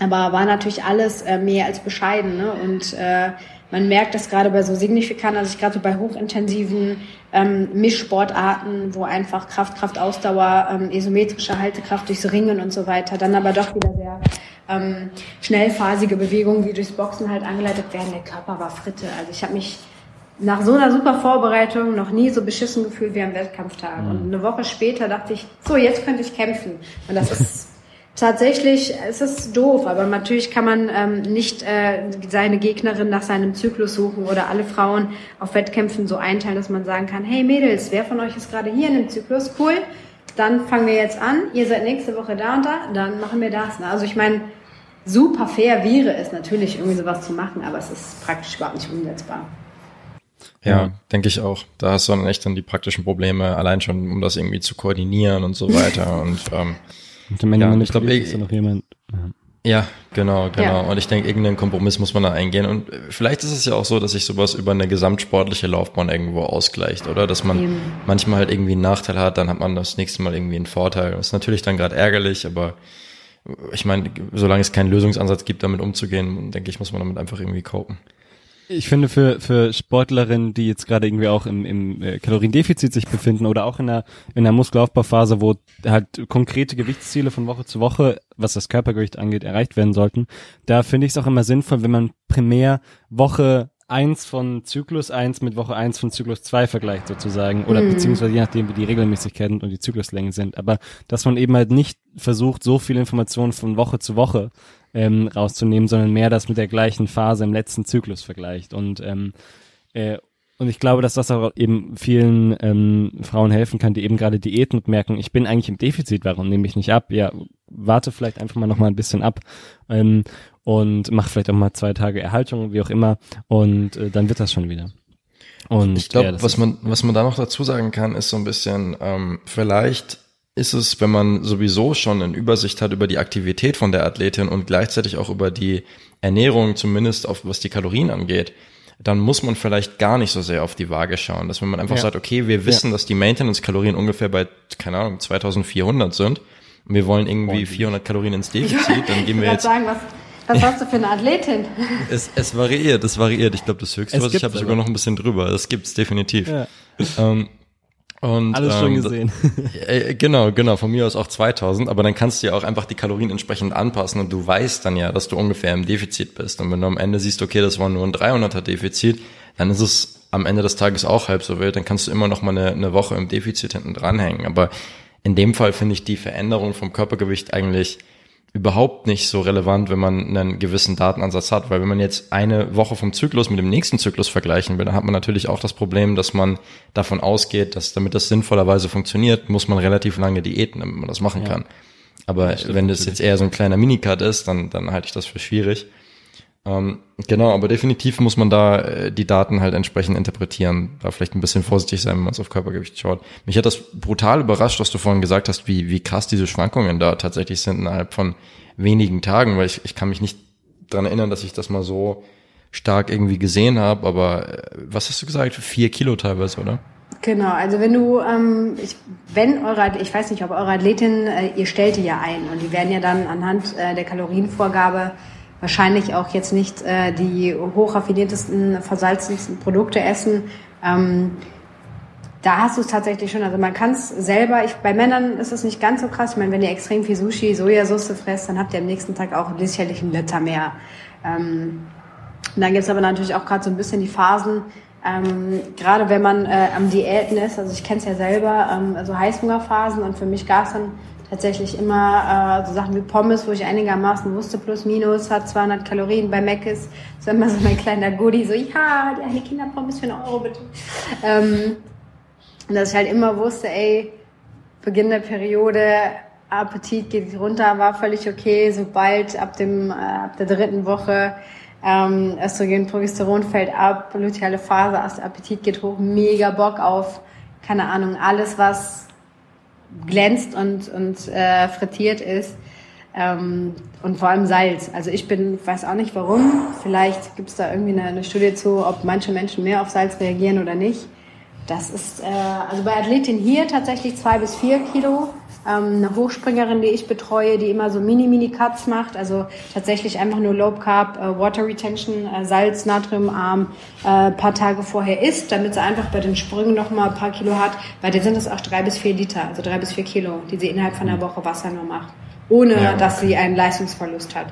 S2: aber war natürlich alles äh, mehr als bescheiden. Ne? Und äh, man merkt das gerade bei so signifikant, also ich gerade so bei hochintensiven ähm, Mischsportarten, wo einfach Kraft, Kraft, Ausdauer, ähm, isometrische Haltekraft durchs Ringen und so weiter, dann aber doch wieder sehr ähm, schnellphasige Bewegungen, die durchs Boxen halt angeleitet werden. Der Körper war Fritte. Also ich habe mich nach so einer super Vorbereitung noch nie so beschissen gefühlt wie am Wettkampftag. Mhm. Und eine Woche später dachte ich, so, jetzt könnte ich kämpfen. Und das ist Tatsächlich, es ist doof, aber natürlich kann man ähm, nicht äh, seine Gegnerin nach seinem Zyklus suchen oder alle Frauen auf Wettkämpfen so einteilen, dass man sagen kann, hey Mädels, wer von euch ist gerade hier in dem Zyklus? Cool, dann fangen wir jetzt an, ihr seid nächste Woche da und da, dann machen wir das. Ne? Also ich meine, super fair wäre es natürlich, irgendwie sowas zu machen, aber es ist praktisch überhaupt nicht umsetzbar.
S3: Ja, ja, denke ich auch. Da hast du dann echt dann die praktischen Probleme, allein schon, um das irgendwie zu koordinieren und so weiter. und, ähm,
S1: und am Ende ja, ich glaube, ist noch jemand.
S3: Ja. Ja, genau, genau. Ja. Und ich denke, irgendeinen Kompromiss muss man da eingehen. Und vielleicht ist es ja auch so, dass sich sowas über eine gesamtsportliche Laufbahn irgendwo ausgleicht, oder? Dass man Eben. manchmal halt irgendwie einen Nachteil hat, dann hat man das nächste Mal irgendwie einen Vorteil. Das ist natürlich dann gerade ärgerlich, aber ich meine, solange es keinen Lösungsansatz gibt, damit umzugehen, denke ich, muss man damit einfach irgendwie copen.
S1: Ich finde für, für Sportlerinnen, die jetzt gerade irgendwie auch im, im äh, Kaloriendefizit sich befinden oder auch in einer, in einer Muskelaufbauphase, wo halt konkrete Gewichtsziele von Woche zu Woche, was das Körpergewicht angeht, erreicht werden sollten, da finde ich es auch immer sinnvoll, wenn man primär Woche eins von Zyklus eins mit Woche eins von Zyklus zwei vergleicht sozusagen oder mhm. beziehungsweise je nachdem wie die Regelmäßigkeiten und die Zykluslängen sind, aber dass man eben halt nicht versucht, so viel Informationen von Woche zu Woche ähm, rauszunehmen, sondern mehr das mit der gleichen Phase im letzten Zyklus vergleicht und ähm, äh, und ich glaube, dass das auch eben vielen ähm, Frauen helfen kann, die eben gerade Diäten und merken, ich bin eigentlich im Defizit, warum nehme ich nicht ab? Ja, warte vielleicht einfach mal noch mal ein bisschen ab. Ähm, und mach vielleicht auch mal zwei Tage Erhaltung, wie auch immer, und äh, dann wird das schon wieder.
S3: Und ich glaube, ja, was man was man da noch dazu sagen kann, ist so ein bisschen ähm, vielleicht ist es, wenn man sowieso schon eine Übersicht hat über die Aktivität von der Athletin und gleichzeitig auch über die Ernährung, zumindest auf was die Kalorien angeht, dann muss man vielleicht gar nicht so sehr auf die Waage schauen. Dass wenn man einfach ja. sagt, okay, wir wissen, ja. dass die Maintenance-Kalorien ungefähr bei, keine Ahnung, 2400 sind und wir wollen irgendwie 400 Kalorien ins Defizit, dann gehen wir jetzt...
S2: Sagen, was was hast du für eine Athletin?
S3: Es, es variiert, es variiert. Ich glaube, das höchste, es was ich habe, sogar noch ein bisschen drüber. Das gibt's definitiv. Ja. Ähm, und,
S1: Alles
S3: ähm,
S1: schon gesehen.
S3: Äh, genau, genau, von mir aus auch 2000, aber dann kannst du ja auch einfach die Kalorien entsprechend anpassen und du weißt dann ja, dass du ungefähr im Defizit bist. Und wenn du am Ende siehst, okay, das war nur ein 300er Defizit, dann ist es am Ende des Tages auch halb so wild, dann kannst du immer noch mal eine, eine Woche im Defizit hinten dranhängen. Aber in dem Fall finde ich die Veränderung vom Körpergewicht eigentlich überhaupt nicht so relevant, wenn man einen gewissen Datenansatz hat, weil wenn man jetzt eine Woche vom Zyklus mit dem nächsten Zyklus vergleichen will, dann hat man natürlich auch das Problem, dass man davon ausgeht, dass damit das sinnvollerweise funktioniert, muss man relativ lange Diäten, damit man das machen ja. kann. Aber das wenn das jetzt eher so ein kleiner Minicut ist, dann, dann halte ich das für schwierig. Ähm, genau, aber definitiv muss man da äh, die Daten halt entsprechend interpretieren. Da vielleicht ein bisschen vorsichtig sein, wenn man es auf Körpergewicht schaut. Mich hat das brutal überrascht, was du vorhin gesagt hast, wie, wie krass diese Schwankungen da tatsächlich sind innerhalb von wenigen Tagen, weil ich, ich kann mich nicht dran erinnern, dass ich das mal so stark irgendwie gesehen habe, aber äh, was hast du gesagt? Vier Kilo teilweise, oder?
S2: Genau, also wenn du, ähm, ich, wenn eure, ich weiß nicht, ob eure Athletin, äh, ihr stellt die ja ein und die werden ja dann anhand äh, der Kalorienvorgabe wahrscheinlich auch jetzt nicht äh, die hochraffiniertesten, versalzensten Produkte essen. Ähm, da hast du es tatsächlich schon. Also man kann es selber, ich, bei Männern ist es nicht ganz so krass. Ich meine, wenn ihr extrem viel Sushi, Sojasauce fresst, dann habt ihr am nächsten Tag auch sicherlich einen Liter mehr. Ähm, und dann gibt es aber natürlich auch gerade so ein bisschen die Phasen, ähm, gerade wenn man äh, am Diäten ist, also ich kenne es ja selber, ähm, also Heißhungerphasen und für mich gab es dann tatsächlich immer äh, so Sachen wie Pommes, wo ich einigermaßen wusste, plus minus, hat 200 Kalorien bei Mac ist. Immer so mein kleiner Goodie, so, ja, die Kinderpommes für einen Euro bitte. Ähm, und dass ich halt immer wusste, ey, Beginn der Periode, Appetit geht runter, war völlig okay, sobald ab dem, äh, ab der dritten Woche ähm, Östrogen, Progesteron fällt ab, luteale Phase, Appetit geht hoch, mega Bock auf, keine Ahnung, alles, was glänzt und, und äh, frittiert ist. Ähm, und vor allem Salz. Also ich bin, weiß auch nicht warum. Vielleicht gibt es da irgendwie eine, eine, Studie zu, ob manche Menschen mehr auf Salz reagieren oder nicht. Das ist, äh, also bei Athletin hier tatsächlich zwei bis vier Kilo. Ähm, eine Hochspringerin, die ich betreue, die immer so Mini-Mini-Cuts macht, also tatsächlich einfach nur Low Carb, äh, Water Retention, äh, Salz, Natriumarm, äh, paar Tage vorher isst, damit sie einfach bei den Sprüngen noch mal ein paar Kilo hat. Bei der sind es auch drei bis vier Liter, also drei bis vier Kilo, die sie innerhalb von einer Woche Wasser nur macht, ohne ja, okay. dass sie einen Leistungsverlust hat.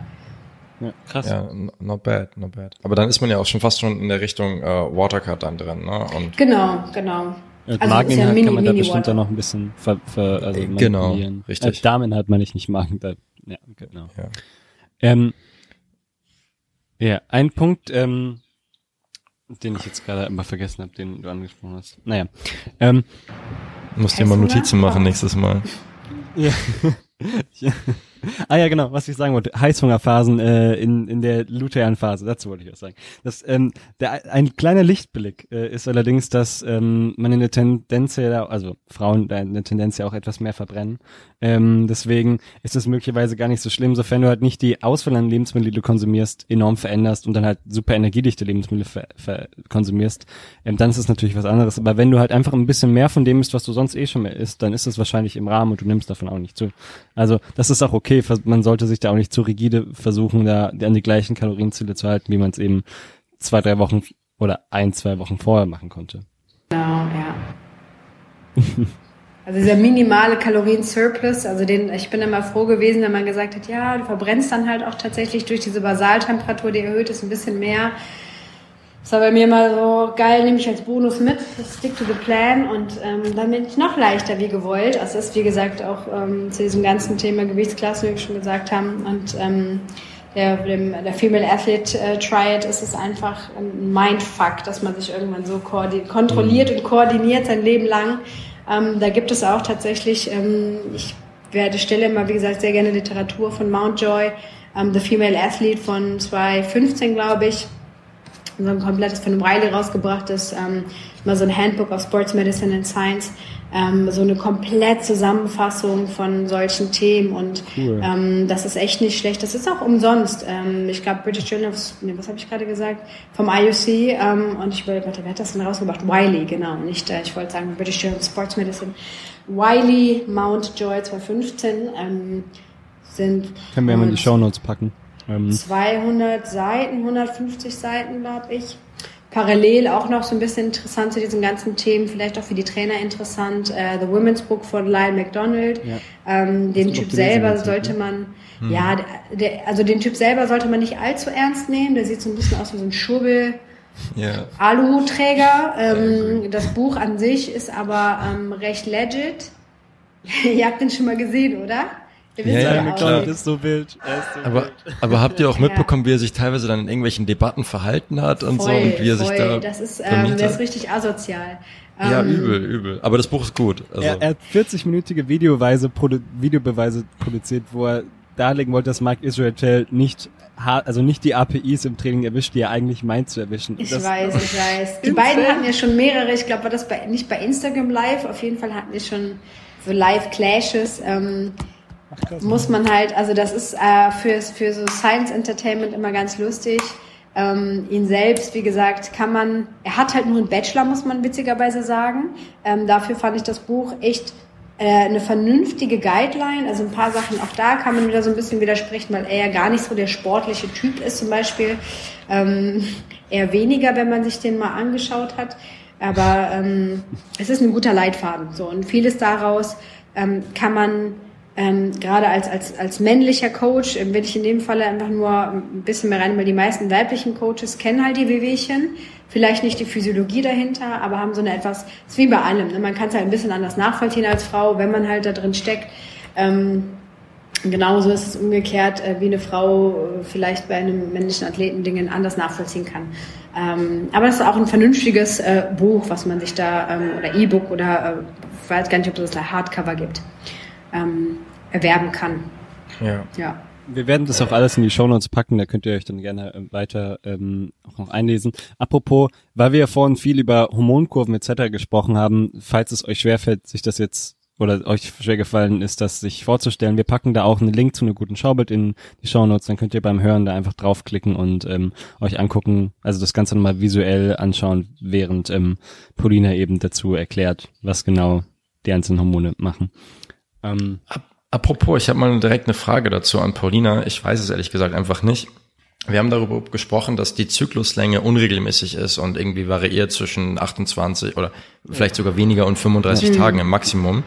S3: Ja, krass. Ja, not bad, not bad. Aber dann ist man ja auch schon fast schon in der Richtung äh, Watercut dann drin, ne?
S2: Und genau, genau.
S1: Äh, also Mageninhalt ja kann man da bestimmt dann noch ein bisschen ver, ver, also
S3: äh, genau, richtig.
S1: Äh, Dameninhalt meine ich nicht Magen, da, ja, genau. Ja, ähm, ja ein Punkt, ähm, den ich jetzt gerade immer vergessen habe, den du angesprochen hast. Naja, ähm,
S3: Musst dir mal Notizen machen nächstes Mal.
S1: Ja. ah ja, genau, was ich sagen wollte. Heißhungerphasen äh, in, in der Lutean-Phase, dazu wollte ich was sagen. Das, ähm, der, ein kleiner Lichtblick äh, ist allerdings, dass ähm, man in der Tendenz ja, also Frauen in der Tendenz ja auch etwas mehr verbrennen. Ähm, deswegen ist es möglicherweise gar nicht so schlimm, sofern du halt nicht die Auswahl an Lebensmitteln, die du konsumierst, enorm veränderst und dann halt super energiedichte Lebensmittel ver, ver konsumierst, ähm, dann ist es natürlich was anderes. Aber wenn du halt einfach ein bisschen mehr von dem isst, was du sonst eh schon mehr isst, dann ist es wahrscheinlich im Rahmen und du nimmst davon auch nicht zu. Also das ist auch okay. Man sollte sich da auch nicht zu rigide versuchen, da an die gleichen Kalorienziele zu halten, wie man es eben zwei, drei Wochen oder ein, zwei Wochen vorher machen konnte.
S2: Genau, ja. Also dieser minimale Kalorien-Surplus, also den, ich bin immer froh gewesen, wenn man gesagt hat, ja, du verbrennst dann halt auch tatsächlich durch diese Basaltemperatur, die erhöht ist, ein bisschen mehr. Das war bei mir immer so geil, nehme ich als Bonus mit, stick to the plan und ähm, dann bin ich noch leichter wie gewollt. Also das ist wie gesagt auch ähm, zu diesem ganzen Thema Gewichtsklasse, wie wir schon gesagt haben und ähm, der, dem, der Female Athlete äh, Triad ist es einfach ein Mindfuck, dass man sich irgendwann so kontrolliert mhm. und koordiniert sein Leben lang ähm, da gibt es auch tatsächlich, ähm, ich werde stelle immer, wie gesagt, sehr gerne Literatur von Mountjoy, ähm, The Female Athlete von 2015, glaube ich. So ein komplettes von Riley rausgebrachtes, ähm, mal so ein Handbook of Sports Medicine and Science ähm, so eine komplett Zusammenfassung von solchen Themen und cool. ähm, das ist echt nicht schlecht. Das ist auch umsonst. Ähm, ich glaube, British Journal of, nee, was habe ich gerade gesagt? Vom IUC ähm, und ich wollte, warte, wer hat das denn rausgebracht? Wiley, genau, nicht, äh, ich wollte sagen British Journal of Sports Medicine. Wiley, Mountjoy 2015 ähm, sind...
S1: Können wir mal in die Show Notes packen.
S2: 200 ähm, Seiten, 150 Seiten, glaube ich parallel auch noch so ein bisschen interessant zu diesen ganzen Themen, vielleicht auch für die Trainer interessant, äh, The Women's Book von Lyle McDonald. Ja. Ähm, den Typ selber sollte ne? man, hm. ja, der, also den Typ selber sollte man nicht allzu ernst nehmen. Der sieht so ein bisschen aus wie so ein Schubbel. Yeah. Aluhutträger. Ähm, das Buch an sich ist aber ähm, recht legit. Ihr habt den schon mal gesehen, oder?
S3: Ja, ja, ja klar. ist so wild. Ist so aber, wild. aber habt ihr auch mitbekommen, wie er sich teilweise dann in irgendwelchen Debatten verhalten hat und voll, so und wie er voll. sich da.
S2: Das ist, ähm, der ist richtig asozial.
S3: Ja, ähm, übel, übel. Aber das Buch ist gut.
S1: Also. Er, er hat 40-minütige Videoweise, Produ Videobeweise produziert, wo er darlegen wollte, dass Mark Israel Tell nicht also nicht die APIs im Training erwischt, die er eigentlich meint zu erwischen.
S2: Ich das weiß, ich weiß. Die beiden hatten ja schon mehrere, ich glaube, war das bei, nicht bei Instagram Live, auf jeden Fall hatten die schon so Live-Clashes. Ähm, muss man halt, also das ist äh, für, für so Science Entertainment immer ganz lustig. Ähm, ihn selbst, wie gesagt, kann man, er hat halt nur einen Bachelor, muss man witzigerweise sagen. Ähm, dafür fand ich das Buch echt äh, eine vernünftige Guideline. Also ein paar Sachen auch da kann man wieder so ein bisschen widersprechen, weil er ja gar nicht so der sportliche Typ ist zum Beispiel. Ähm, eher weniger, wenn man sich den mal angeschaut hat. Aber ähm, es ist ein guter Leitfaden. So und vieles daraus ähm, kann man ähm, gerade als, als, als männlicher Coach äh, will ich in dem Falle einfach nur ein bisschen mehr rein, weil die meisten weiblichen Coaches kennen halt die Wehwehchen, vielleicht nicht die Physiologie dahinter, aber haben so eine etwas, ist wie bei allem, ne? man kann es halt ein bisschen anders nachvollziehen als Frau, wenn man halt da drin steckt. Ähm, genauso ist es umgekehrt, äh, wie eine Frau äh, vielleicht bei einem männlichen Athleten Dinge anders nachvollziehen kann. Ähm, aber das ist auch ein vernünftiges äh, Buch, was man sich da, ähm, oder E-Book oder äh, weiß gar nicht, ob es da Hardcover gibt ähm, erwerben kann.
S3: Ja.
S2: ja.
S1: Wir werden das auch alles in die Shownotes packen, da könnt ihr euch dann gerne äh, weiter ähm, auch noch einlesen. Apropos, weil wir ja vorhin viel über Hormonkurven etc. gesprochen haben, falls es euch schwerfällt, sich das jetzt oder euch schwer gefallen ist, das sich vorzustellen, wir packen da auch einen Link zu einem guten Schaubild in die Shownotes, dann könnt ihr beim Hören da einfach draufklicken und ähm, euch angucken, also das Ganze nochmal visuell anschauen, während ähm, Paulina eben dazu erklärt, was genau die einzelnen Hormone machen.
S3: Ähm, Apropos, ich habe mal direkt eine Frage dazu an Paulina. Ich weiß es ehrlich gesagt einfach nicht. Wir haben darüber gesprochen, dass die Zykluslänge unregelmäßig ist und irgendwie variiert zwischen 28 oder vielleicht sogar weniger und 35 mhm. Tagen im Maximum.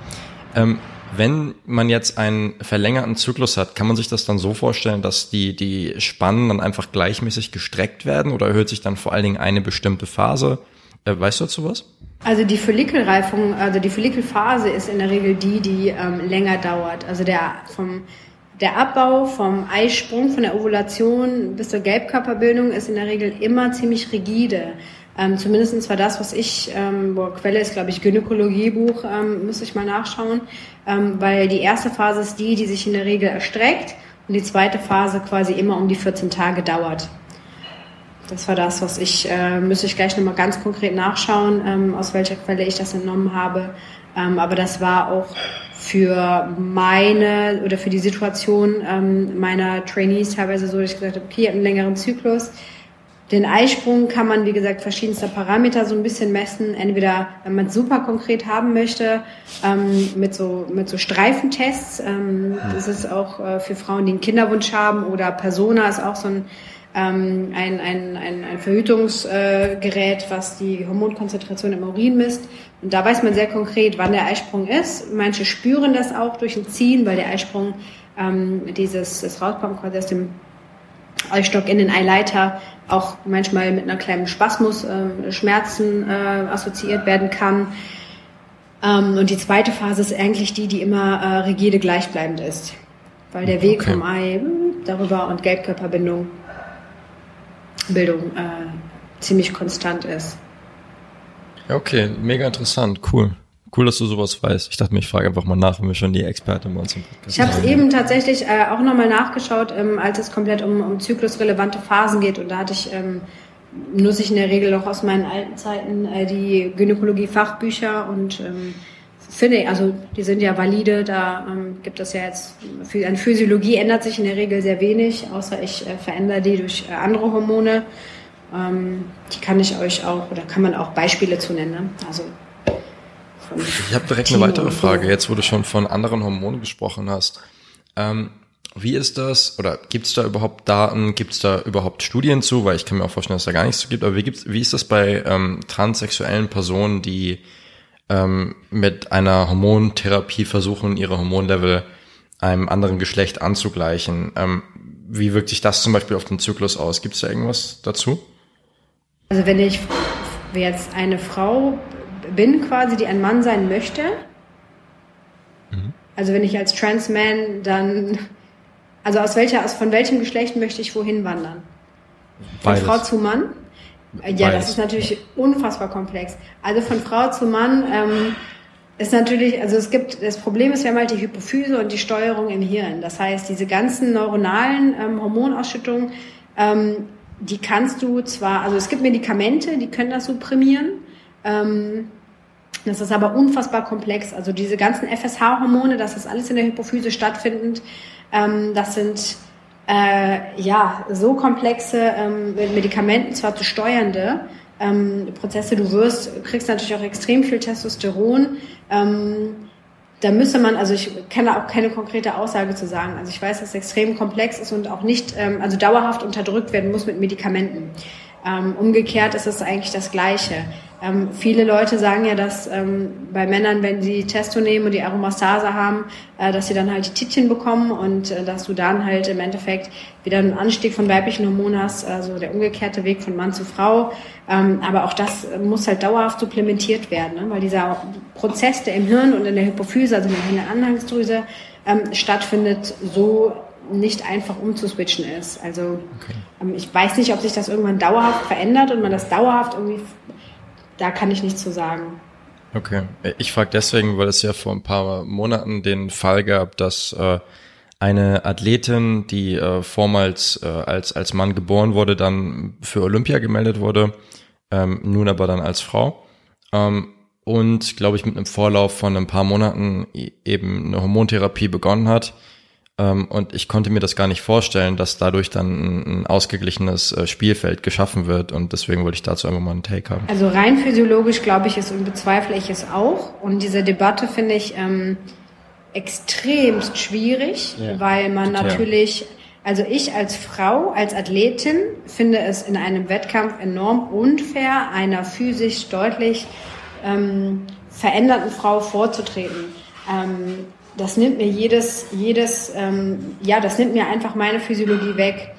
S3: Ähm, wenn man jetzt einen verlängerten Zyklus hat, kann man sich das dann so vorstellen, dass die, die Spannen dann einfach gleichmäßig gestreckt werden oder erhöht sich dann vor allen Dingen eine bestimmte Phase? Äh, weißt du dazu was?
S2: Also die Follikelreifung, also die Follikelphase ist in der Regel die, die ähm, länger dauert. Also der vom der Abbau vom Eisprung, von der Ovulation bis zur Gelbkörperbildung ist in der Regel immer ziemlich rigide. Ähm, Zumindest war das, was ich, ähm, boah, Quelle ist, glaube ich, Gynäkologiebuch, ähm, müsste ich mal nachschauen, ähm, weil die erste Phase ist die, die sich in der Regel erstreckt und die zweite Phase quasi immer um die 14 Tage dauert. Das war das, was ich, äh, müsste ich gleich nochmal ganz konkret nachschauen, ähm, aus welcher Quelle ich das entnommen habe. Ähm, aber das war auch für meine oder für die Situation ähm, meiner Trainees teilweise so, dass ich gesagt habe, okay, ihr habt einen längeren Zyklus. Den Eisprung kann man, wie gesagt, verschiedenste Parameter so ein bisschen messen. Entweder, wenn man es super konkret haben möchte, ähm, mit so, mit so Streifentests. Ähm, das ist auch äh, für Frauen, die einen Kinderwunsch haben oder Persona ist auch so ein ähm, ein, ein, ein, ein Verhütungsgerät, was die Hormonkonzentration im Urin misst. Und da weiß man sehr konkret, wann der Eisprung ist. Manche spüren das auch durch ein Ziehen, weil der Eisprung ähm, dieses das rauskommt quasi aus dem Eisstock in den Eileiter auch manchmal mit einer kleinen Spasmus, äh, Schmerzen äh, assoziiert werden kann. Ähm, und die zweite Phase ist eigentlich die, die immer äh, rigide gleichbleibend ist, weil der Weg okay. vom Ei darüber und Gelbkörperbindung Bildung äh, ziemlich konstant ist.
S3: Ja, okay, mega interessant, cool. Cool, dass du sowas weißt. Ich dachte mir, ich frage einfach mal nach, wenn wir schon die Experte bei uns im
S2: Podcast Ich habe es eben tatsächlich äh, auch nochmal nachgeschaut, ähm, als es komplett um, um zyklusrelevante Phasen geht. Und da hatte ich, ähm, nutze ich in der Regel auch aus meinen alten Zeiten äh, die Gynäkologie-Fachbücher und ähm, finde ich, also die sind ja valide, da ähm, gibt es ja jetzt, an Physiologie ändert sich in der Regel sehr wenig, außer ich äh, verändere die durch äh, andere Hormone. Ähm, die kann ich euch auch, oder kann man auch Beispiele zu nennen. Ne? Also
S3: ich habe direkt eine weitere Frage, jetzt wo du schon von anderen Hormonen gesprochen hast. Ähm, wie ist das, oder gibt es da überhaupt Daten, gibt es da überhaupt Studien zu? Weil ich kann mir auch vorstellen, dass es da gar nichts zu gibt, aber wie, gibt's, wie ist das bei ähm, transsexuellen Personen, die ähm, mit einer Hormontherapie versuchen, ihre Hormonlevel einem anderen Geschlecht anzugleichen. Ähm, wie wirkt sich das zum Beispiel auf den Zyklus aus? Gibt es da irgendwas dazu?
S2: Also wenn ich jetzt eine Frau bin quasi, die ein Mann sein möchte, mhm. also wenn ich als Transman dann, also aus welcher, aus von welchem Geschlecht möchte ich wohin wandern? Von. Frau zu Mann? Ja, das ist natürlich unfassbar komplex. Also von Frau zu Mann ähm, ist natürlich, also es gibt, das Problem ist, wir haben halt die Hypophyse und die Steuerung im Hirn. Das heißt, diese ganzen neuronalen ähm, Hormonausschüttungen, ähm, die kannst du zwar, also es gibt Medikamente, die können das supprimieren. Ähm, das ist aber unfassbar komplex. Also diese ganzen FSH-Hormone, das ist alles in der Hypophyse stattfindend. Ähm, das sind äh, ja, so komplexe ähm, Medikamenten zwar zu steuernde ähm, Prozesse. Du wirst, kriegst natürlich auch extrem viel Testosteron. Ähm, da müsste man, also ich kann da auch keine konkrete Aussage zu sagen. Also ich weiß, dass es extrem komplex ist und auch nicht, ähm, also dauerhaft unterdrückt werden muss mit Medikamenten. Ähm, umgekehrt ist es eigentlich das Gleiche. Ähm, viele Leute sagen ja, dass ähm, bei Männern, wenn sie Testo nehmen und die Aromastase haben, äh, dass sie dann halt die Tittchen bekommen und äh, dass du dann halt im Endeffekt wieder einen Anstieg von weiblichen Hormonen hast, also der umgekehrte Weg von Mann zu Frau. Ähm, aber auch das muss halt dauerhaft supplementiert werden, ne? weil dieser Prozess, der im Hirn und in der Hypophyse, also in der Anhangsdrüse, ähm, stattfindet, so nicht einfach umzuswitchen ist. Also okay. ähm, ich weiß nicht, ob sich das irgendwann dauerhaft verändert und man das dauerhaft irgendwie da kann ich nichts zu sagen.
S3: Okay, ich frage deswegen, weil es ja vor ein paar Monaten den Fall gab, dass äh, eine Athletin, die äh, vormals äh, als, als Mann geboren wurde, dann für Olympia gemeldet wurde, ähm, nun aber dann als Frau. Ähm, und, glaube ich, mit einem Vorlauf von ein paar Monaten e-, eben eine Hormontherapie begonnen hat und ich konnte mir das gar nicht vorstellen, dass dadurch dann ein, ein ausgeglichenes äh, Spielfeld geschaffen wird. Und deswegen wollte ich dazu einfach mal einen Take haben.
S2: Also rein physiologisch glaube ich es und bezweifle ich es auch. Und diese Debatte finde ich ähm, extremst schwierig, ja, weil man total. natürlich also ich als Frau, als Athletin finde es in einem Wettkampf enorm unfair, einer physisch deutlich ähm, veränderten Frau vorzutreten. Ähm, das nimmt mir jedes, jedes, ähm, ja, das nimmt mir einfach meine Physiologie weg.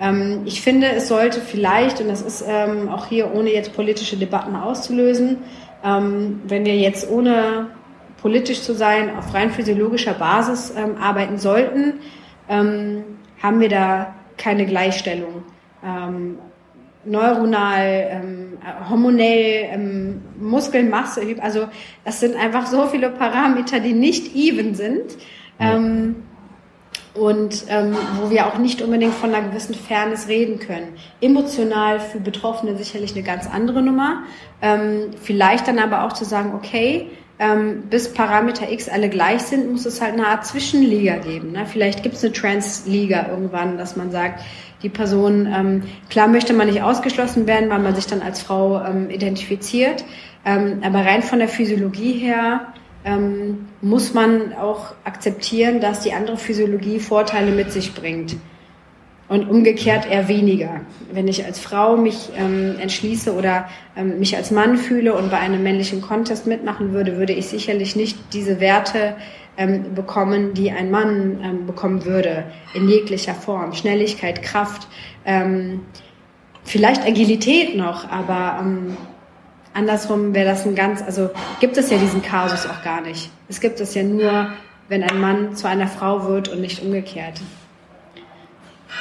S2: Ähm, ich finde, es sollte vielleicht, und das ist ähm, auch hier ohne jetzt politische Debatten auszulösen, ähm, wenn wir jetzt ohne politisch zu sein auf rein physiologischer Basis ähm, arbeiten sollten, ähm, haben wir da keine Gleichstellung. Neuronal, hormonell, ähm, Muskelmasse, also das sind einfach so viele Parameter, die nicht even sind. Ähm, und ähm, wo wir auch nicht unbedingt von einer gewissen Fairness reden können. Emotional für Betroffene sicherlich eine ganz andere Nummer. Ähm, vielleicht dann aber auch zu sagen, okay, ähm, bis Parameter X alle gleich sind, muss es halt eine Art Zwischenliga geben. Ne? Vielleicht gibt es eine Trans-Liga irgendwann, dass man sagt, die Person, ähm, klar möchte man nicht ausgeschlossen werden, weil man sich dann als Frau ähm, identifiziert, ähm, aber rein von der Physiologie her ähm, muss man auch akzeptieren, dass die andere Physiologie Vorteile mit sich bringt. Und umgekehrt eher weniger. Wenn ich als Frau mich ähm, entschließe oder ähm, mich als Mann fühle und bei einem männlichen Contest mitmachen würde, würde ich sicherlich nicht diese Werte ähm, bekommen, die ein Mann ähm, bekommen würde, in jeglicher Form. Schnelligkeit, Kraft, ähm, vielleicht Agilität noch, aber ähm, andersrum wäre das ein ganz, also gibt es ja diesen Kasus auch gar nicht. Es gibt es ja nur, wenn ein Mann zu einer Frau wird und nicht umgekehrt.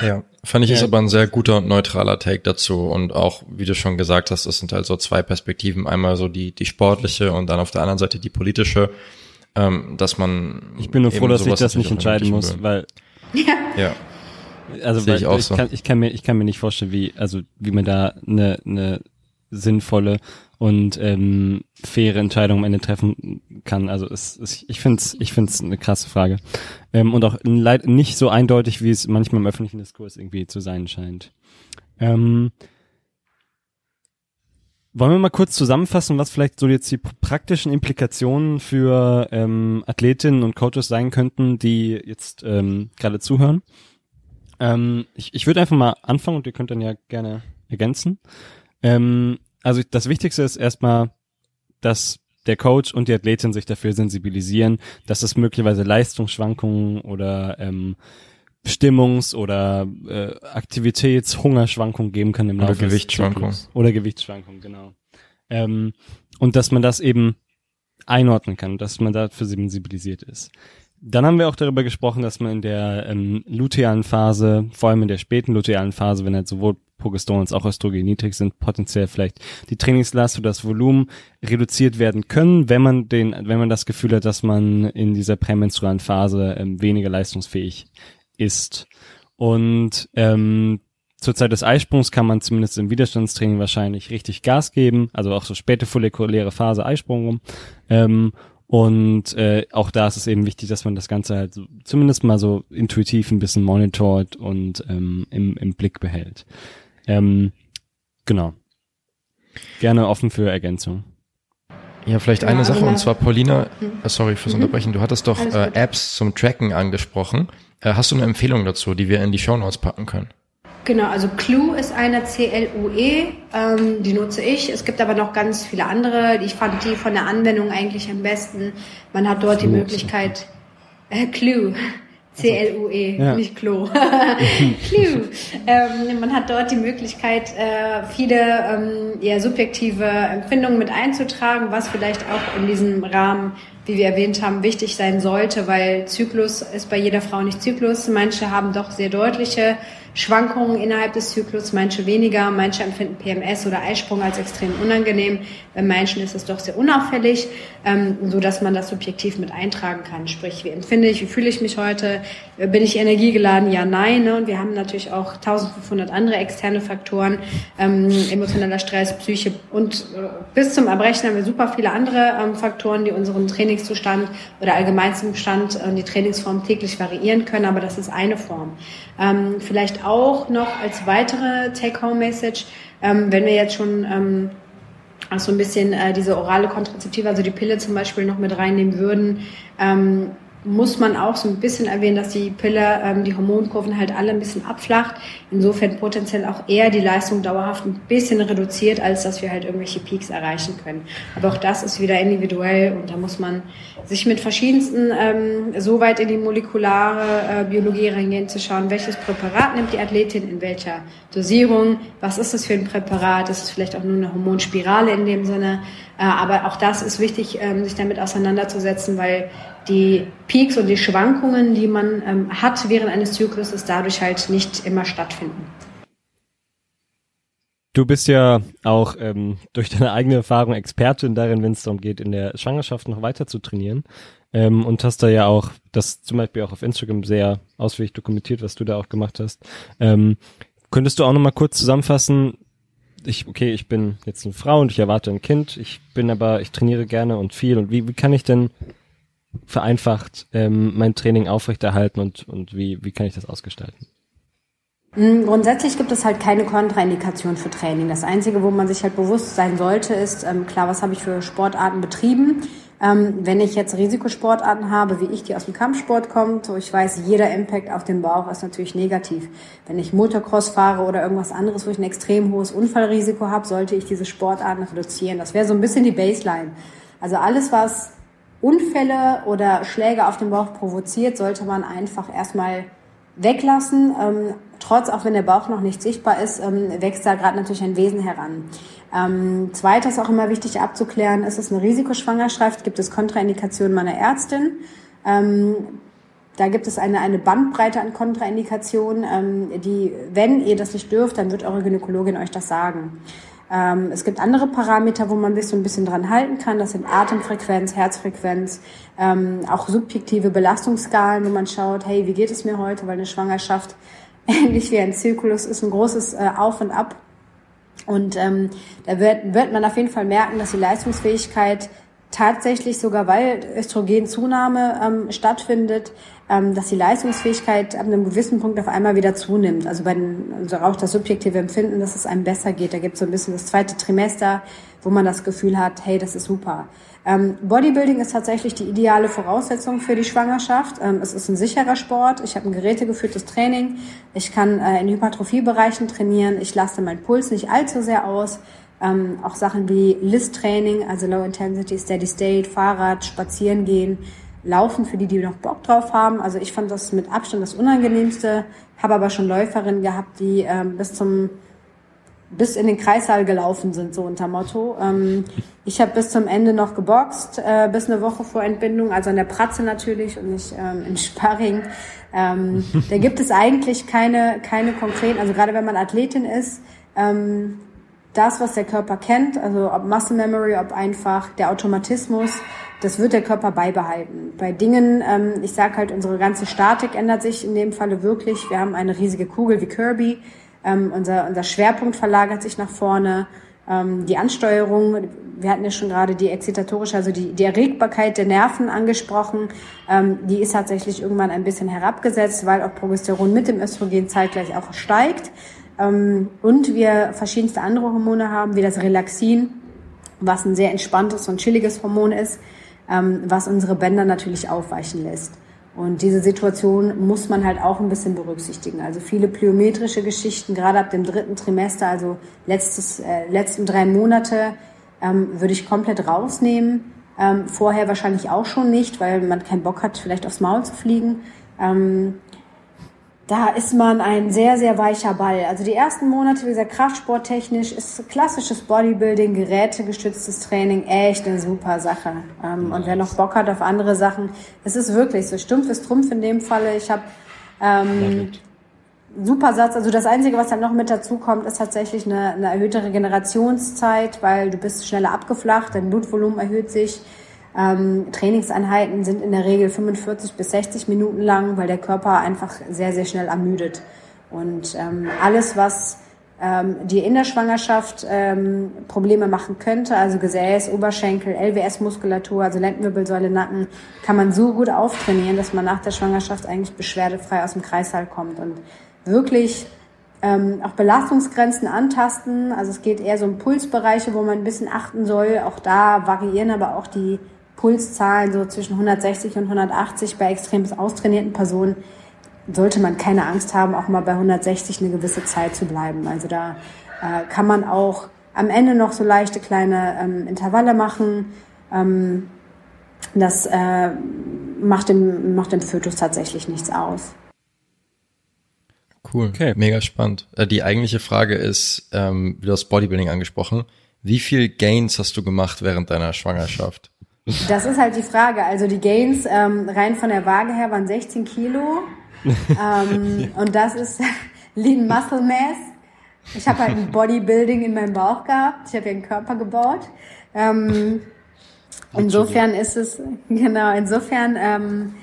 S3: Ja, fand ich ja. ist aber ein sehr guter und neutraler Take dazu und auch, wie du schon gesagt hast, es sind halt so zwei Perspektiven, einmal so die, die sportliche und dann auf der anderen Seite die politische, ähm, dass man.
S1: Ich bin nur froh, dass ich das nicht entscheiden muss, will. weil.
S2: Ja.
S1: ja. Also weil, ich, auch ich, so. kann, ich kann mir ich kann mir nicht vorstellen, wie also wie man da eine eine sinnvolle und ähm, faire Entscheidung am Ende treffen kann. Also es, es, ich finde es ich find's eine krasse Frage. Ähm, und auch leid, nicht so eindeutig, wie es manchmal im öffentlichen Diskurs irgendwie zu sein scheint. Ähm, wollen wir mal kurz zusammenfassen, was vielleicht so jetzt die praktischen Implikationen für ähm, Athletinnen und Coaches sein könnten, die jetzt ähm, gerade zuhören? Ähm, ich ich würde einfach mal anfangen und ihr könnt dann ja gerne ergänzen. Ähm, also das Wichtigste ist erstmal, dass der Coach und die Athletin sich dafür sensibilisieren, dass es möglicherweise Leistungsschwankungen oder ähm, Stimmungs- oder äh, Aktivitäts-Hungerschwankungen geben kann im Laufe
S3: Oder Gewichtsschwankungen.
S1: Oder Gewichtsschwankungen, genau. Ähm, und dass man das eben einordnen kann, dass man dafür sensibilisiert ist. Dann haben wir auch darüber gesprochen, dass man in der ähm, lutealen Phase, vor allem in der späten lutealen Phase, wenn halt sowohl Progesteron als auch Östrogen niedrig sind, potenziell vielleicht die Trainingslast oder das Volumen reduziert werden können, wenn man den, wenn man das Gefühl hat, dass man in dieser prämenstrualen Phase ähm, weniger leistungsfähig ist. Und ähm, zur Zeit des Eisprungs kann man zumindest im Widerstandstraining wahrscheinlich richtig Gas geben, also auch so späte follikuläre Phase Eisprung rum. Ähm, und äh, auch da ist es eben wichtig, dass man das Ganze halt so, zumindest mal so intuitiv ein bisschen monitort und ähm, im, im Blick behält. Ähm, genau. Gerne offen für Ergänzung.
S3: Ja, vielleicht ja, eine Sache, und zwar Paulina, äh, sorry fürs mhm. Unterbrechen, du hattest doch äh, Apps zum Tracken angesprochen. Äh, hast du eine Empfehlung dazu, die wir in die Show Notes packen können?
S2: Genau, also Clue ist eine C-L-U-E, ähm, die nutze ich. Es gibt aber noch ganz viele andere. Ich fand die von der Anwendung eigentlich am besten. Man hat dort Clue. die Möglichkeit, äh, Clue, C-L-U-E, ja. nicht Klo. Ähm, man hat dort die Möglichkeit, äh, viele ähm, eher subjektive Empfindungen mit einzutragen, was vielleicht auch in diesem Rahmen, wie wir erwähnt haben, wichtig sein sollte, weil Zyklus ist bei jeder Frau nicht Zyklus. Manche haben doch sehr deutliche Schwankungen innerhalb des Zyklus, manche weniger, manche empfinden PMS oder Eisprung als extrem unangenehm, bei manchen ist es doch sehr unauffällig, ähm, so dass man das subjektiv mit eintragen kann. Sprich, wie empfinde ich, wie fühle ich mich heute, bin ich energiegeladen, ja, nein. Ne? Und wir haben natürlich auch 1500 andere externe Faktoren, ähm, emotionaler Stress, Psyche und äh, bis zum Erbrechen haben wir super viele andere ähm, Faktoren, die unseren Trainingszustand oder Allgemeinzustand und äh, die Trainingsform täglich variieren können, aber das ist eine Form. Ähm, vielleicht auch noch als weitere Take-Home-Message, ähm, wenn wir jetzt schon ähm, auch so ein bisschen äh, diese orale Kontrazeptive, also die Pille zum Beispiel noch mit reinnehmen würden, ähm, muss man auch so ein bisschen erwähnen, dass die Pille ähm, die Hormonkurven halt alle ein bisschen abflacht. Insofern potenziell auch eher die Leistung dauerhaft ein bisschen reduziert, als dass wir halt irgendwelche Peaks erreichen können. Aber auch das ist wieder individuell und da muss man sich mit verschiedensten ähm, so weit in die molekulare äh, Biologie reingehen, zu schauen, welches Präparat nimmt die Athletin, in welcher Dosierung, was ist es für ein Präparat, ist es vielleicht auch nur eine Hormonspirale in dem Sinne. Äh, aber auch das ist wichtig, ähm, sich damit auseinanderzusetzen, weil die Peaks und die Schwankungen, die man ähm, hat während eines Zykluses, dadurch halt nicht immer stattfinden.
S1: Du bist ja auch ähm, durch deine eigene Erfahrung Expertin darin, wenn es darum geht, in der Schwangerschaft noch weiter zu trainieren. Ähm, und hast da ja auch das zum Beispiel auch auf Instagram sehr ausführlich dokumentiert, was du da auch gemacht hast. Ähm, könntest du auch noch mal kurz zusammenfassen, ich, okay, ich bin jetzt eine Frau und ich erwarte ein Kind, ich bin aber, ich trainiere gerne und viel und wie, wie kann ich denn vereinfacht ähm, mein Training aufrechterhalten und, und wie, wie kann ich das ausgestalten?
S2: Mm, grundsätzlich gibt es halt keine Kontraindikation für Training. Das Einzige, wo man sich halt bewusst sein sollte, ist, ähm, klar, was habe ich für Sportarten betrieben? Ähm, wenn ich jetzt Risikosportarten habe, wie ich, die aus dem Kampfsport kommt, wo ich weiß, jeder Impact auf den Bauch ist natürlich negativ. Wenn ich Motocross fahre oder irgendwas anderes, wo ich ein extrem hohes Unfallrisiko habe, sollte ich diese Sportarten reduzieren. Das wäre so ein bisschen die Baseline. Also alles, was Unfälle oder Schläge auf den Bauch provoziert, sollte man einfach erstmal weglassen. Ähm, trotz, auch wenn der Bauch noch nicht sichtbar ist, ähm, wächst da gerade natürlich ein Wesen heran. Ähm, zweitens auch immer wichtig abzuklären, ist es eine Risikoschwangerschaft? Gibt es Kontraindikationen meiner Ärztin? Ähm, da gibt es eine, eine Bandbreite an Kontraindikationen, ähm, die, wenn ihr das nicht dürft, dann wird eure Gynäkologin euch das sagen. Ähm, es gibt andere Parameter, wo man sich so ein bisschen dran halten kann. Das sind Atemfrequenz, Herzfrequenz, ähm, auch subjektive Belastungsskalen, wo man schaut, hey, wie geht es mir heute? Weil eine Schwangerschaft ähnlich wie ein Zyklus ist ein großes äh, Auf und Ab. Und ähm, da wird, wird man auf jeden Fall merken, dass die Leistungsfähigkeit tatsächlich sogar, weil Östrogenzunahme ähm, stattfindet, ähm, dass die Leistungsfähigkeit ab einem gewissen Punkt auf einmal wieder zunimmt. Also bei den, also auch das subjektive Empfinden, dass es einem besser geht. Da gibt es so ein bisschen das zweite Trimester, wo man das Gefühl hat, hey, das ist super. Ähm, Bodybuilding ist tatsächlich die ideale Voraussetzung für die Schwangerschaft. Ähm, es ist ein sicherer Sport. Ich habe ein gerätegeführtes Training. Ich kann äh, in Hypertrophiebereichen trainieren. Ich lasse meinen Puls nicht allzu sehr aus. Ähm, auch Sachen wie List-Training, also Low Intensity, Steady State, Fahrrad, Spazieren gehen, Laufen für die, die noch Bock drauf haben. Also ich fand das mit Abstand das Unangenehmste, habe aber schon Läuferinnen gehabt, die ähm, bis zum bis in den Kreissaal gelaufen sind, so unter Motto. Ähm, ich habe bis zum Ende noch geboxt, äh, bis eine Woche vor Entbindung, also in der Pratze natürlich und nicht ähm, im Sparring. Ähm, da gibt es eigentlich keine, keine konkreten, also gerade wenn man Athletin ist, ähm, das, was der Körper kennt, also ob Muscle Memory, ob einfach der Automatismus, das wird der Körper beibehalten. Bei Dingen, ähm, ich sage halt, unsere ganze Statik ändert sich in dem Falle wirklich. Wir haben eine riesige Kugel wie Kirby ähm, unser, unser Schwerpunkt verlagert sich nach vorne. Ähm, die Ansteuerung, wir hatten ja schon gerade die excitatorische, also die, die Erregbarkeit der Nerven angesprochen, ähm, die ist tatsächlich irgendwann ein bisschen herabgesetzt, weil auch Progesteron mit dem Östrogen zeitgleich auch steigt. Ähm, und wir verschiedenste andere Hormone haben, wie das Relaxin, was ein sehr entspanntes und chilliges Hormon ist, ähm, was unsere Bänder natürlich aufweichen lässt. Und diese Situation muss man halt auch ein bisschen berücksichtigen. Also viele plyometrische Geschichten, gerade ab dem dritten Trimester, also letztes, äh, letzten drei Monate, ähm, würde ich komplett rausnehmen. Ähm, vorher wahrscheinlich auch schon nicht, weil man keinen Bock hat, vielleicht aufs Maul zu fliegen. Ähm, da ist man ein sehr, sehr weicher Ball. Also die ersten Monate, wie gesagt, Kraftsporttechnisch ist klassisches Bodybuilding, gerätegestütztes Training echt eine super Sache. Ähm, und wer noch Bock hat auf andere Sachen, es ist wirklich so. Stumpf ist Trumpf in dem Falle. Ich habe ähm, super Satz. Also das Einzige, was dann noch mit dazu kommt, ist tatsächlich eine, eine erhöhte Regenerationszeit, weil du bist schneller abgeflacht, dein Blutvolumen erhöht sich. Ähm, Trainingseinheiten sind in der Regel 45 bis 60 Minuten lang, weil der Körper einfach sehr, sehr schnell ermüdet. Und ähm, alles, was ähm, dir in der Schwangerschaft ähm, Probleme machen könnte, also Gesäß, Oberschenkel, LWS-Muskulatur, also Lendenwirbelsäule, Nacken, kann man so gut auftrainieren, dass man nach der Schwangerschaft eigentlich beschwerdefrei aus dem Kreissaal kommt und wirklich ähm, auch Belastungsgrenzen antasten. Also es geht eher so um Pulsbereiche, wo man ein bisschen achten soll. Auch da variieren aber auch die Pulszahlen so zwischen 160 und 180 bei extrem austrainierten Personen sollte man keine Angst haben, auch mal bei 160 eine gewisse Zeit zu bleiben. Also da äh, kann man auch am Ende noch so leichte kleine ähm, Intervalle machen. Ähm, das äh, macht, dem, macht dem Fötus tatsächlich nichts aus.
S3: Cool, okay. mega spannend. Äh, die eigentliche Frage ist, ähm, du hast Bodybuilding angesprochen. Wie viel Gains hast du gemacht während deiner Schwangerschaft?
S2: Das ist halt die Frage. Also die Gains ähm, rein von der Waage her waren 16 Kilo. ähm, und das ist Lean Muscle Mass. Ich habe halt ein Bodybuilding in meinem Bauch gehabt. Ich habe ja einen Körper gebaut. Ähm, insofern ist es, genau, insofern, ähm,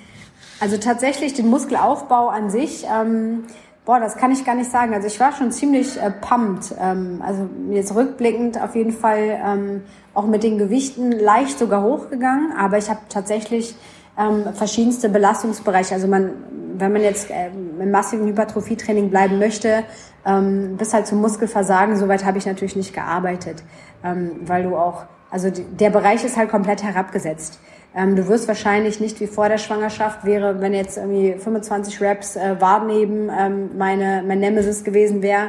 S2: also tatsächlich den Muskelaufbau an sich, ähm, boah, das kann ich gar nicht sagen. Also ich war schon ziemlich äh, pumped. Ähm, also jetzt rückblickend auf jeden Fall ähm, auch mit den Gewichten leicht sogar hochgegangen, aber ich habe tatsächlich ähm, verschiedenste Belastungsbereiche. Also man, wenn man jetzt äh, im massiven Hypertrophietraining bleiben möchte, ähm, bis halt zum Muskelversagen, soweit habe ich natürlich nicht gearbeitet, ähm, weil du auch, also die, der Bereich ist halt komplett herabgesetzt. Ähm, du wirst wahrscheinlich nicht wie vor der Schwangerschaft wäre, wenn jetzt irgendwie 25 Reps äh, Wadenheben ähm, meine mein Nemesis gewesen wäre,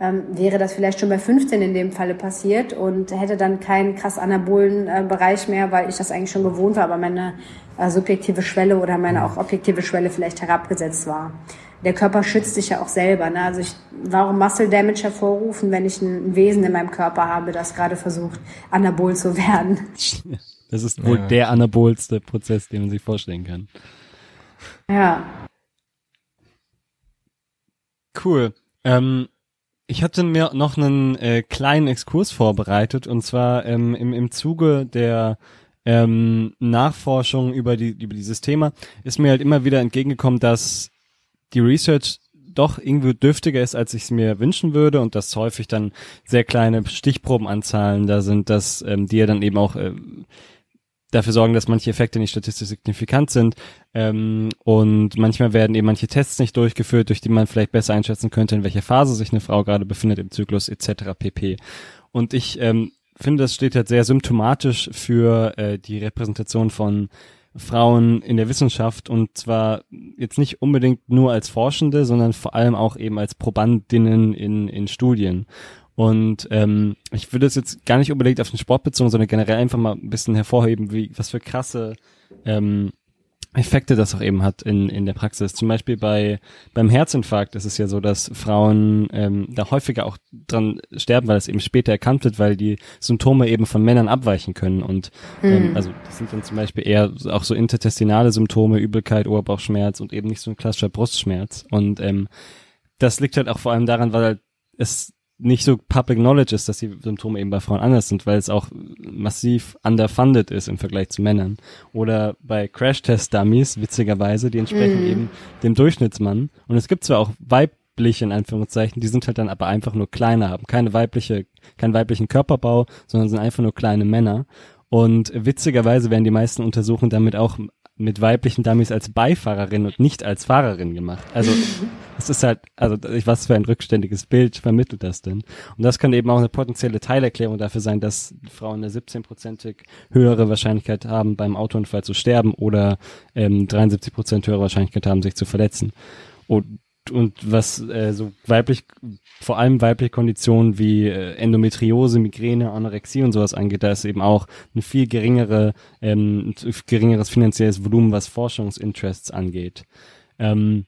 S2: ähm, wäre das vielleicht schon bei 15 in dem Falle passiert und hätte dann keinen krass anabolen äh, Bereich mehr, weil ich das eigentlich schon gewohnt war, aber meine äh, subjektive Schwelle oder meine auch objektive Schwelle vielleicht herabgesetzt war. Der Körper schützt sich ja auch selber. Ne? Also ich, warum Muscle Damage hervorrufen, wenn ich ein Wesen in meinem Körper habe, das gerade versucht, anabol zu werden?
S1: Das ist wohl ja. der anabolste Prozess, den man sich vorstellen kann.
S2: Ja.
S1: Cool. Ähm, ich hatte mir noch einen äh, kleinen Exkurs vorbereitet und zwar ähm, im, im Zuge der ähm, Nachforschung über, die, über dieses Thema ist mir halt immer wieder entgegengekommen, dass die Research doch irgendwie dürftiger ist, als ich es mir wünschen würde und dass häufig dann sehr kleine Stichprobenanzahlen da sind, dass ähm, die ja dann eben auch äh, dafür sorgen, dass manche Effekte nicht statistisch signifikant sind. Ähm, und manchmal werden eben manche Tests nicht durchgeführt, durch die man vielleicht besser einschätzen könnte, in welcher Phase sich eine Frau gerade befindet im Zyklus etc. pp. Und ich ähm, finde, das steht halt sehr symptomatisch für äh, die Repräsentation von Frauen in der Wissenschaft und zwar jetzt nicht unbedingt nur als Forschende, sondern vor allem auch eben als Probandinnen in, in Studien. Und ähm, ich würde es jetzt gar nicht unbedingt auf den Sport bezogen, sondern generell einfach mal ein bisschen hervorheben, wie was für krasse ähm, Effekte das auch eben hat in, in der Praxis. Zum Beispiel bei beim Herzinfarkt ist es ja so, dass Frauen ähm, da häufiger auch dran sterben, weil es eben später erkannt wird, weil die Symptome eben von Männern abweichen können. Und ähm, mhm. also das sind dann zum Beispiel eher auch so intertestinale Symptome, Übelkeit, Oberbauchschmerz und eben nicht so ein klassischer Brustschmerz. Und ähm, das liegt halt auch vor allem daran, weil es nicht so public knowledge ist, dass die Symptome eben bei Frauen anders sind, weil es auch massiv underfunded ist im Vergleich zu Männern. Oder bei Crash-Test-Dummies, witzigerweise, die entsprechen mm. eben dem Durchschnittsmann. Und es gibt zwar auch weibliche, in Anführungszeichen, die sind halt dann aber einfach nur kleiner, haben keine weibliche, keinen weiblichen Körperbau, sondern sind einfach nur kleine Männer. Und witzigerweise werden die meisten Untersuchungen damit auch mit weiblichen Dummies als Beifahrerin und nicht als Fahrerin gemacht. Also es ist halt, also was für ein rückständiges Bild vermittelt das denn? Und das kann eben auch eine potenzielle Teilerklärung dafür sein, dass Frauen eine 17-prozentig höhere Wahrscheinlichkeit haben, beim Autounfall zu sterben oder ähm, 73 Prozent höhere Wahrscheinlichkeit haben, sich zu verletzen. Und und was äh, so weiblich, vor allem weibliche Konditionen wie äh, Endometriose, Migräne, Anorexie und sowas angeht, da ist eben auch ein viel geringere, ähm, geringeres finanzielles Volumen, was Forschungsinterests angeht. Ähm,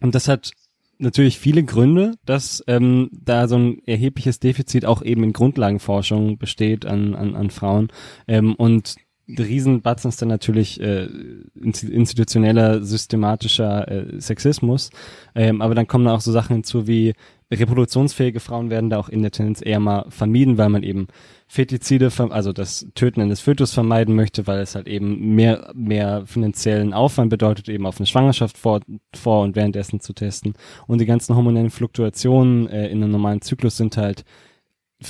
S1: und das hat natürlich viele Gründe, dass ähm, da so ein erhebliches Defizit auch eben in Grundlagenforschung besteht an, an, an Frauen. Ähm, und Riesenbatzen ist dann natürlich äh, institutioneller, systematischer äh, Sexismus. Ähm, aber dann kommen da auch so Sachen hinzu wie reproduktionsfähige Frauen werden da auch in der Tendenz eher mal vermieden, weil man eben Fetizide, also das Töten eines Fötus vermeiden möchte, weil es halt eben mehr, mehr finanziellen Aufwand bedeutet, eben auf eine Schwangerschaft vor, vor und währenddessen zu testen. Und die ganzen hormonellen Fluktuationen äh, in einem normalen Zyklus sind halt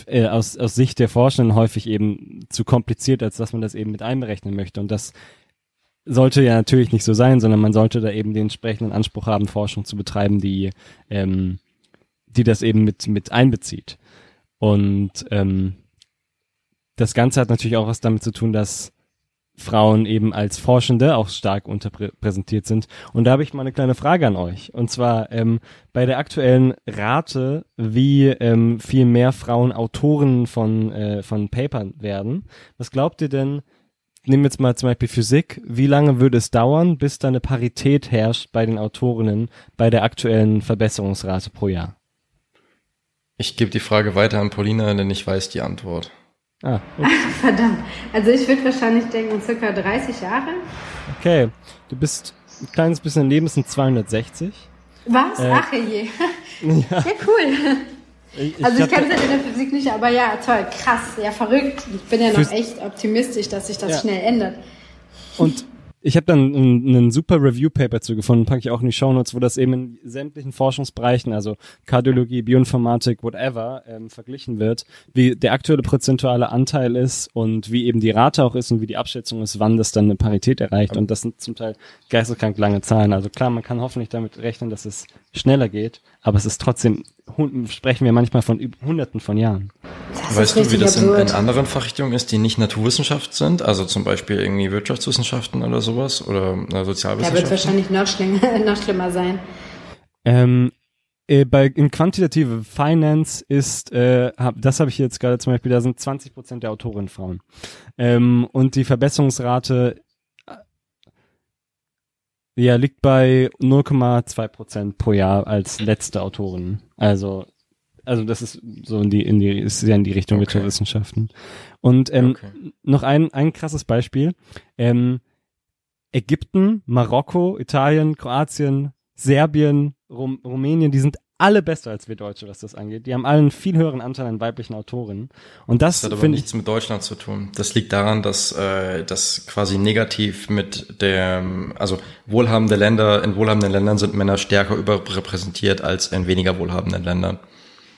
S1: äh, aus, aus Sicht der Forschenden häufig eben zu kompliziert, als dass man das eben mit einberechnen möchte. Und das sollte ja natürlich nicht so sein, sondern man sollte da eben den entsprechenden Anspruch haben, Forschung zu betreiben, die, ähm, die das eben mit, mit einbezieht. Und ähm, das Ganze hat natürlich auch was damit zu tun, dass Frauen eben als Forschende auch stark unterpräsentiert sind. Und da habe ich mal eine kleine Frage an euch. Und zwar ähm, bei der aktuellen Rate, wie ähm, viel mehr Frauen Autoren von, äh, von Papern werden. Was glaubt ihr denn, nehmen wir jetzt mal zum Beispiel Physik, wie lange würde es dauern, bis da eine Parität herrscht bei den Autorinnen bei der aktuellen Verbesserungsrate pro Jahr?
S3: Ich gebe die Frage weiter an Paulina, denn ich weiß die Antwort.
S2: Ah, Verdammt. Also ich würde wahrscheinlich denken, circa 30 Jahre.
S1: Okay. Du bist ein kleines bisschen daneben, sind 260.
S2: Was? Äh, Ach je. ja. ja, cool. Ich, also ich kann es ja in der Physik nicht, aber ja, toll, krass, ja verrückt. Ich bin ja noch echt optimistisch, dass sich das ja. schnell ändert.
S1: Und ich habe dann einen super Review-Paper zu gefunden, packe ich auch in die Shownotes, wo das eben in sämtlichen Forschungsbereichen, also Kardiologie, Bioinformatik, whatever, ähm, verglichen wird, wie der aktuelle prozentuale Anteil ist und wie eben die Rate auch ist und wie die Abschätzung ist, wann das dann eine Parität erreicht. Und das sind zum Teil geisteskrank lange Zahlen. Also klar, man kann hoffentlich damit rechnen, dass es schneller geht, aber es ist trotzdem, sprechen wir manchmal von Hunderten von Jahren.
S3: Das weißt du, wie das in, in, anderen Fachrichtungen ist, die nicht Naturwissenschaft sind? Also zum Beispiel irgendwie Wirtschaftswissenschaften oder sowas oder äh, Sozialwissenschaften? Da
S2: wird wahrscheinlich noch schlimmer, noch schlimmer sein.
S1: Ähm, äh, bei in quantitative Finance ist, äh, hab, das habe ich jetzt gerade zum Beispiel, da sind 20 Prozent der Autorinnen Frauen. Ähm, und die Verbesserungsrate ja, liegt bei 0,2 Prozent pro Jahr als letzte Autorin. Also also das ist so in die, in die, ist ja in die Richtung okay. Wirtschaftswissenschaften. Und ähm, okay. noch ein, ein krasses Beispiel. Ähm, Ägypten, Marokko, Italien, Kroatien, Serbien, Rum, Rumänien, die sind alle besser als wir Deutsche, was das angeht. Die haben allen viel höheren Anteil an weiblichen Autorinnen. Und das,
S3: das hat aber nichts mit Deutschland zu tun. Das liegt daran, dass äh, das quasi negativ mit der, also wohlhabende Länder, in wohlhabenden Ländern sind Männer stärker überrepräsentiert als in weniger wohlhabenden Ländern.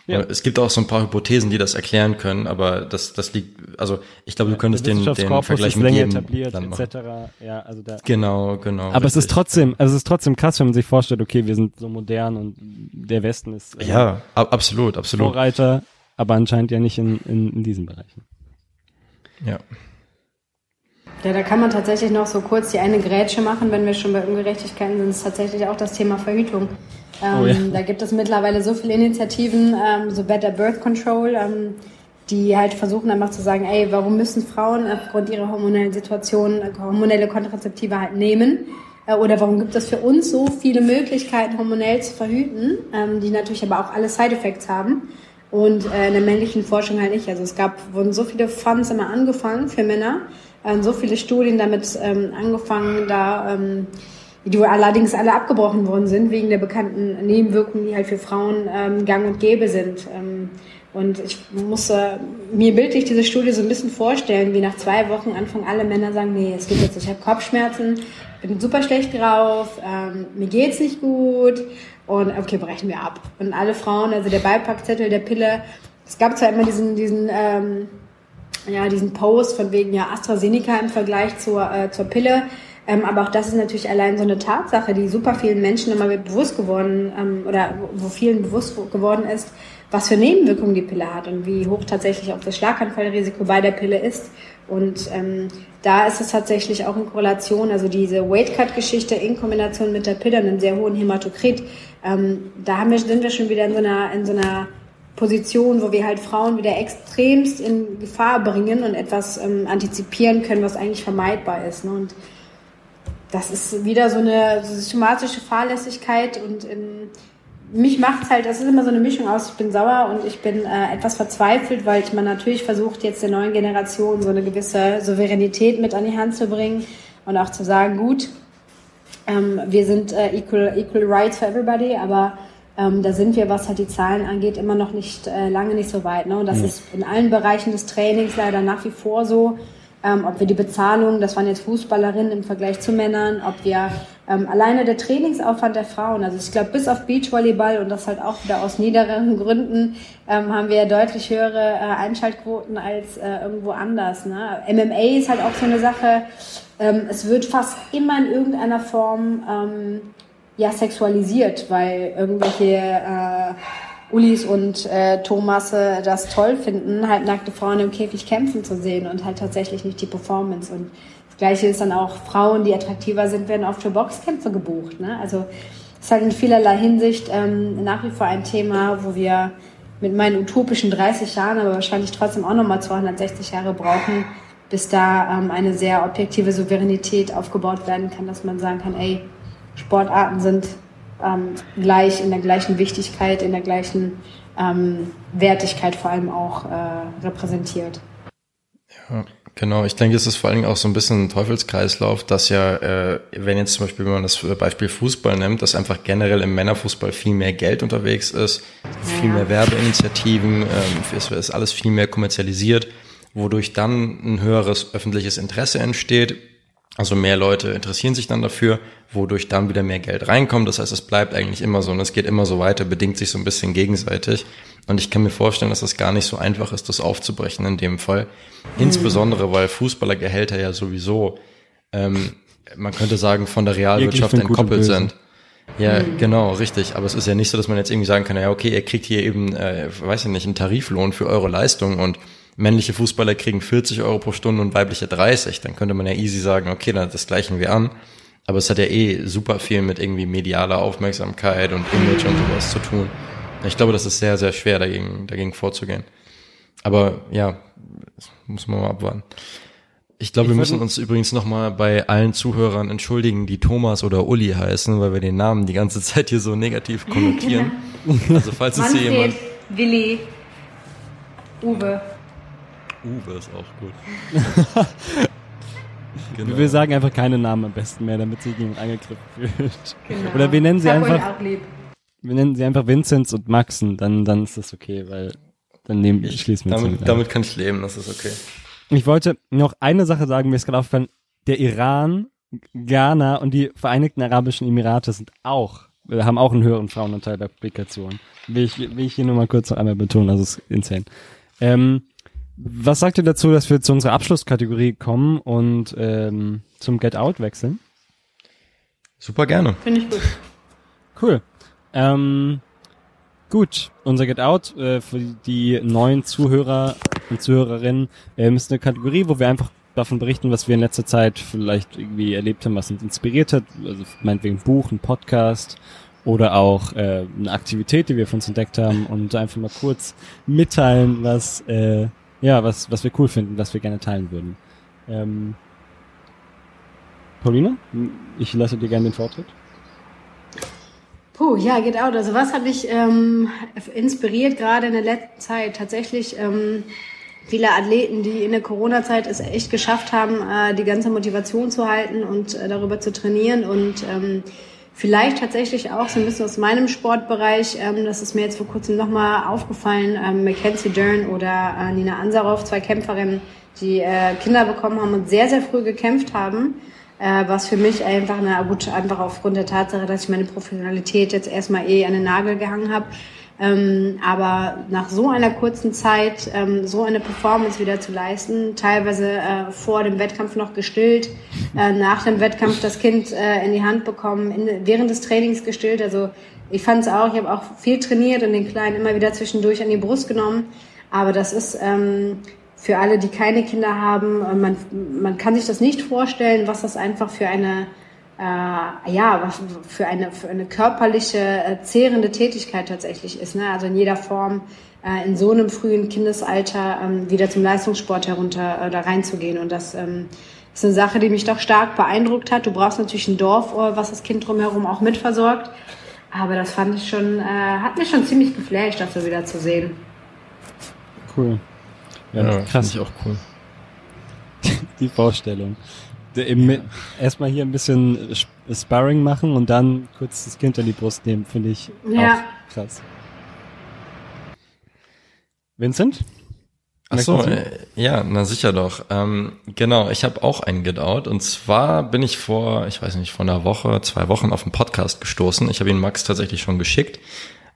S3: Ja. Es gibt auch so ein paar Hypothesen, die das erklären können, aber das, das liegt, also ich glaube, du könntest den, den Vergleich
S1: mit jedem etabliert, etc. Ja, also da,
S3: genau, genau.
S1: Aber richtig. es ist trotzdem, also es ist trotzdem krass, wenn man sich vorstellt, okay, wir sind so modern und der Westen ist
S3: äh, ja absolut, absolut
S1: Vorreiter, aber anscheinend ja nicht in, in, in diesen Bereichen.
S3: Ja.
S2: Ja, da kann man tatsächlich noch so kurz die eine Grätsche machen, wenn wir schon bei Ungerechtigkeiten sind, ist tatsächlich auch das Thema Verhütung. Ähm, oh ja. Da gibt es mittlerweile so viele Initiativen, ähm, so Better Birth Control, ähm, die halt versuchen einfach zu sagen, ey, warum müssen Frauen aufgrund ihrer hormonellen Situation hormonelle Kontrazeptive halt nehmen? Äh, oder warum gibt es für uns so viele Möglichkeiten, hormonell zu verhüten, ähm, die natürlich aber auch alle Side-Effects haben? Und äh, in der männlichen Forschung halt nicht. Also es gab, wurden so viele Funds immer angefangen für Männer, äh, so viele Studien damit ähm, angefangen, da ähm, die allerdings alle abgebrochen worden sind wegen der bekannten Nebenwirkungen, die halt für Frauen ähm, gang und gäbe sind. Ähm, und ich musste mir bildlich diese Studie so ein bisschen vorstellen, wie nach zwei Wochen anfangen alle Männer sagen, nee, es geht jetzt, ich habe Kopfschmerzen, bin super schlecht drauf, ähm, mir geht's nicht gut und okay, brechen wir ab. Und alle Frauen, also der Beipackzettel der Pille, es gab zwar immer diesen, diesen, ähm, ja, diesen Post von wegen ja AstraZeneca im Vergleich zur, äh, zur Pille, ähm, aber auch das ist natürlich allein so eine Tatsache, die super vielen Menschen immer bewusst geworden ähm, oder wo vielen bewusst geworden ist, was für Nebenwirkungen die Pille hat und wie hoch tatsächlich auch das Schlaganfallrisiko bei der Pille ist. Und ähm, da ist es tatsächlich auch in Korrelation, also diese Weight Cut Geschichte in Kombination mit der Pille und einem sehr hohen Hämatokrit. Ähm, da haben wir, sind wir schon wieder in so einer, in so einer Position, wo wir halt Frauen wieder extremst in Gefahr bringen und etwas ähm, antizipieren können, was eigentlich vermeidbar ist. Ne? Und das ist wieder so eine systematische Fahrlässigkeit und in, mich macht's halt, das ist immer so eine Mischung aus, ich bin sauer und ich bin äh, etwas verzweifelt, weil ich man natürlich versucht, jetzt der neuen Generation so eine gewisse Souveränität mit an die Hand zu bringen und auch zu sagen, gut, ähm, wir sind äh, equal, equal rights for everybody, aber ähm, da sind wir, was halt die Zahlen angeht, immer noch nicht äh, lange nicht so weit. Ne? Und das mhm. ist in allen Bereichen des Trainings leider nach wie vor so ähm, ob wir die Bezahlung, das waren jetzt Fußballerinnen im Vergleich zu Männern, ob wir ähm, alleine der Trainingsaufwand der Frauen, also ich glaube bis auf Beachvolleyball und das halt auch wieder aus niederen Gründen, ähm, haben wir deutlich höhere äh, Einschaltquoten als äh, irgendwo anders. Ne? MMA ist halt auch so eine Sache, ähm, es wird fast immer in irgendeiner Form ähm, ja sexualisiert, weil irgendwelche äh, Ulis und äh, Thomas äh, das toll finden, halt nackte Frauen im Käfig kämpfen zu sehen und halt tatsächlich nicht die Performance. Und das Gleiche ist dann auch Frauen, die attraktiver sind, werden oft für Boxkämpfe gebucht. Ne? Also ist halt in vielerlei Hinsicht ähm, nach wie vor ein Thema, wo wir mit meinen utopischen 30 Jahren, aber wahrscheinlich trotzdem auch nochmal 260 Jahre brauchen, bis da ähm, eine sehr objektive Souveränität aufgebaut werden kann, dass man sagen kann, ey, Sportarten sind ähm, gleich in der gleichen Wichtigkeit, in der gleichen ähm, Wertigkeit vor allem auch äh, repräsentiert.
S3: Ja, Genau, ich denke, es ist vor allen Dingen auch so ein bisschen ein Teufelskreislauf, dass ja, äh, wenn jetzt zum Beispiel, wenn man das Beispiel Fußball nimmt, dass einfach generell im Männerfußball viel mehr Geld unterwegs ist, ja. viel mehr Werbeinitiativen, ähm, es ist alles viel mehr kommerzialisiert, wodurch dann ein höheres öffentliches Interesse entsteht. Also mehr Leute interessieren sich dann dafür, wodurch dann wieder mehr Geld reinkommt. Das heißt, es bleibt eigentlich immer so und es geht immer so weiter, bedingt sich so ein bisschen gegenseitig. Und ich kann mir vorstellen, dass es gar nicht so einfach ist, das aufzubrechen in dem Fall. Insbesondere, weil Fußballergehälter ja sowieso, ähm, man könnte sagen, von der Realwirtschaft entkoppelt sind. Ja, mhm. genau, richtig. Aber es ist ja nicht so, dass man jetzt irgendwie sagen kann, ja, okay, ihr kriegt hier eben, äh, weiß ich nicht, einen Tariflohn für eure Leistung und männliche Fußballer kriegen 40 Euro pro Stunde und weibliche 30. Dann könnte man ja easy sagen, okay, dann das gleichen wir an. Aber es hat ja eh super viel mit irgendwie medialer Aufmerksamkeit und Image und sowas zu tun. Ich glaube, das ist sehr, sehr schwer, dagegen, dagegen vorzugehen. Aber ja, muss man mal abwarten. Ich glaube, wir müssen uns übrigens nochmal bei allen Zuhörern entschuldigen, die Thomas oder Uli heißen, weil wir den Namen die ganze Zeit hier so negativ konnotieren. also falls es hier jemand...
S2: Willi, Uwe.
S3: Uwe ist auch gut.
S1: genau. Wir sagen einfach keine Namen am besten mehr, damit sich jemand angegriffen fühlt. Genau. Oder wir nennen sie einfach... Auch lieb wir nennen sie einfach Vinzenz und Maxen, dann, dann ist das okay, weil dann nehmen, ich, schließen
S3: wir damit, damit kann ich leben, das ist okay.
S1: Ich wollte noch eine Sache sagen, mir ist gerade aufgefallen, der Iran, Ghana und die Vereinigten Arabischen Emirate sind auch, äh, haben auch einen höheren Frauenanteil bei Publikationen. Will ich, will ich hier nur mal kurz noch einmal betonen, also ist insane. Ähm, was sagt ihr dazu, dass wir zu unserer Abschlusskategorie kommen und ähm, zum Get Out wechseln?
S3: Super gerne.
S2: Finde ich gut.
S1: Cool. Ähm, gut, unser Get Out äh, für die neuen Zuhörer und Zuhörerinnen ähm, ist eine Kategorie, wo wir einfach davon berichten, was wir in letzter Zeit vielleicht irgendwie erlebt haben, was uns inspiriert hat. Also meinetwegen ein Buch, ein Podcast oder auch äh, eine Aktivität, die wir von uns entdeckt haben und einfach mal kurz mitteilen, was äh, ja, was was wir cool finden, was wir gerne teilen würden. Ähm, Paulina, ich lasse dir gerne den Vortritt.
S2: Puh, ja, geht out. Also was hat mich ähm, inspiriert gerade in der letzten Zeit? Tatsächlich ähm, viele Athleten, die in der Corona-Zeit es echt geschafft haben, äh, die ganze Motivation zu halten und äh, darüber zu trainieren und ähm, vielleicht tatsächlich auch so ein bisschen aus meinem Sportbereich, ähm, das ist mir jetzt vor kurzem nochmal aufgefallen, ähm, Mackenzie Dern oder äh, Nina Ansarov, zwei Kämpferinnen, die äh, Kinder bekommen haben und sehr, sehr früh gekämpft haben äh, was für mich einfach, na gut, einfach aufgrund der Tatsache, dass ich meine Professionalität jetzt erstmal eh an den Nagel gehangen habe. Ähm, aber nach so einer kurzen Zeit ähm, so eine Performance wieder zu leisten, teilweise äh, vor dem Wettkampf noch gestillt, äh, nach dem Wettkampf das Kind äh, in die Hand bekommen, in, während des Trainings gestillt. Also ich fand es auch, ich habe auch viel trainiert und den Kleinen immer wieder zwischendurch an die Brust genommen. Aber das ist ähm, für alle, die keine Kinder haben, äh, man, man kann sich das nicht vorstellen, was das einfach für eine, äh, ja, was für eine, für eine körperliche, äh, zehrende Tätigkeit tatsächlich ist. Ne? Also in jeder Form äh, in so einem frühen Kindesalter ähm, wieder zum Leistungssport herunter äh, da reinzugehen. Und das ähm, ist eine Sache, die mich doch stark beeindruckt hat. Du brauchst natürlich ein Dorf, äh, was das Kind drumherum auch mitversorgt. Aber das fand ich schon, äh, hat mich schon ziemlich geflasht, das so wieder zu sehen.
S1: Cool. Ja, ja krass.
S3: ich auch cool.
S1: Die Vorstellung. Ja. Erstmal hier ein bisschen Sparring machen und dann kurz das Kind an die Brust nehmen, finde ich ja. auch krass. Vincent?
S3: Ach so, äh, ja, na sicher doch. Ähm, genau, ich habe auch einen Get Out und zwar bin ich vor, ich weiß nicht, vor einer Woche, zwei Wochen auf einen Podcast gestoßen. Ich habe ihn Max tatsächlich schon geschickt.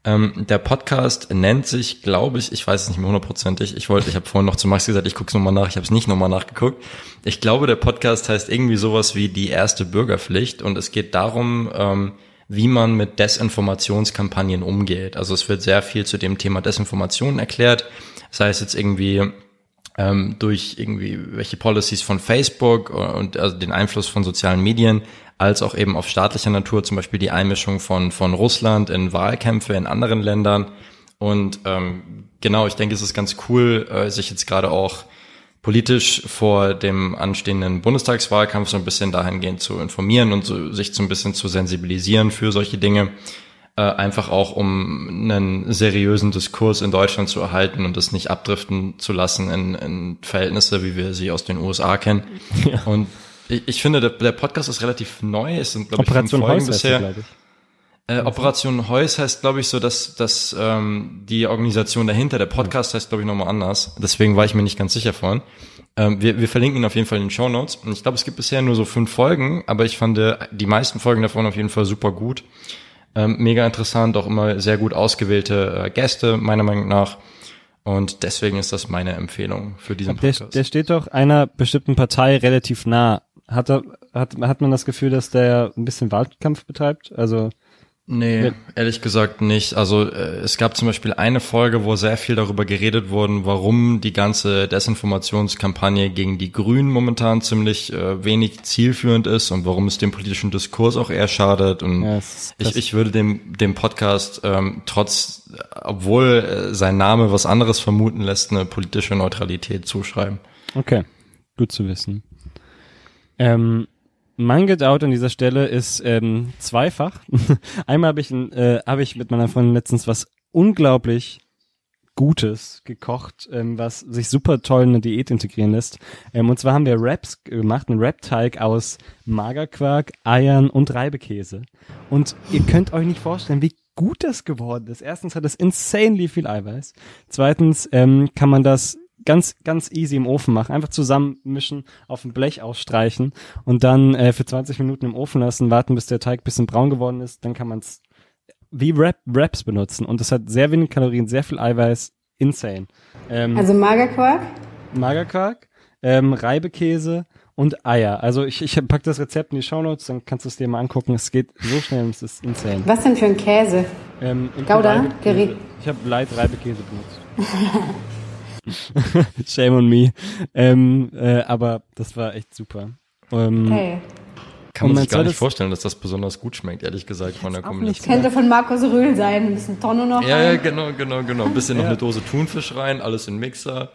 S3: Ähm, der Podcast nennt sich, glaube ich, ich weiß es nicht mehr hundertprozentig. Ich wollte, ich habe vorhin noch zu Max gesagt, ich gucke es nochmal nach. Ich habe es nicht nochmal nachgeguckt. Ich glaube, der Podcast heißt irgendwie sowas wie die erste Bürgerpflicht und es geht darum, ähm, wie man mit Desinformationskampagnen umgeht. Also es wird sehr viel zu dem Thema Desinformation erklärt. Das heißt jetzt irgendwie ähm, durch irgendwie welche Policies von Facebook und also den Einfluss von sozialen Medien, als auch eben auf staatlicher Natur, zum Beispiel die Einmischung von, von Russland in Wahlkämpfe in anderen Ländern. Und ähm, genau, ich denke, es ist ganz cool, äh, sich jetzt gerade auch politisch vor dem anstehenden Bundestagswahlkampf so ein bisschen dahingehend zu informieren und so, sich so ein bisschen zu sensibilisieren für solche Dinge. äh, einfach auch um einen seriösen Diskurs in Deutschland zu erhalten und das nicht abdriften zu lassen in, in Verhältnisse, wie wir sie aus den USA kennen. Ja. Und ich, ich finde, der, der, Podcast ist relativ neu. Es sind, glaube ich, fünf Folgen bisher. Äh, Operation Heus heißt, glaube ich, so, dass, dass ähm, die Organisation dahinter, der Podcast heißt, glaube ich, nochmal anders. Deswegen war ich mir nicht ganz sicher von. Ähm, wir, wir verlinken ihn auf jeden Fall in den Show Notes. Und ich glaube, es gibt bisher nur so fünf Folgen, aber ich fand äh, die meisten Folgen davon auf jeden Fall super gut. Ähm, mega interessant, auch immer sehr gut ausgewählte äh, Gäste, meiner Meinung nach. Und deswegen ist das meine Empfehlung für diesen
S1: Podcast. Der, der steht doch einer bestimmten Partei relativ nah. Hat, er, hat, hat man das Gefühl, dass der ein bisschen Wahlkampf betreibt? Also
S3: Nee, ehrlich gesagt nicht. Also äh, es gab zum Beispiel eine Folge, wo sehr viel darüber geredet wurde, warum die ganze Desinformationskampagne gegen die Grünen momentan ziemlich äh, wenig zielführend ist und warum es dem politischen Diskurs auch eher schadet. Und ja, ich, ich würde dem, dem Podcast ähm, trotz, obwohl äh, sein Name was anderes vermuten lässt, eine politische Neutralität zuschreiben.
S1: Okay, gut zu wissen. Ähm, mein Get Out an dieser Stelle ist ähm, zweifach. Einmal habe ich, äh, hab ich mit meiner Freundin letztens was unglaublich Gutes gekocht, ähm, was sich super toll in eine Diät integrieren lässt. Ähm, und zwar haben wir Wraps gemacht, einen Wrap-Teig aus Magerquark, Eiern und Reibekäse. Und ihr könnt euch nicht vorstellen, wie gut das geworden ist. Erstens hat es insanely viel Eiweiß. Zweitens ähm, kann man das ganz, ganz easy im Ofen machen. Einfach zusammenmischen, auf dem Blech ausstreichen und dann äh, für 20 Minuten im Ofen lassen, warten, bis der Teig bisschen braun geworden ist. Dann kann man es wie Wrap, Wraps benutzen. Und das hat sehr wenig Kalorien, sehr viel Eiweiß. Insane.
S2: Ähm, also Magerquark?
S1: Magerquark, ähm, Reibekäse und Eier. Also ich, ich pack das Rezept in die Shownotes, dann kannst du es dir mal angucken. Es geht so schnell und es ist insane.
S2: Was denn für ein Käse?
S1: Ähm,
S2: Gouda?
S1: Ich habe Light Reibekäse benutzt. Shame on me. Ähm, äh, aber das war echt super. Ähm, okay.
S3: Kann man sich gar nicht vorstellen, dass das besonders gut schmeckt, ehrlich gesagt, von der Kombination.
S2: Könnte von Markus Rühl sein, ein bisschen Tonne noch
S3: Ja, ja, genau, genau, genau. Ein bisschen ja. noch eine Dose Thunfisch rein, alles in Mixer.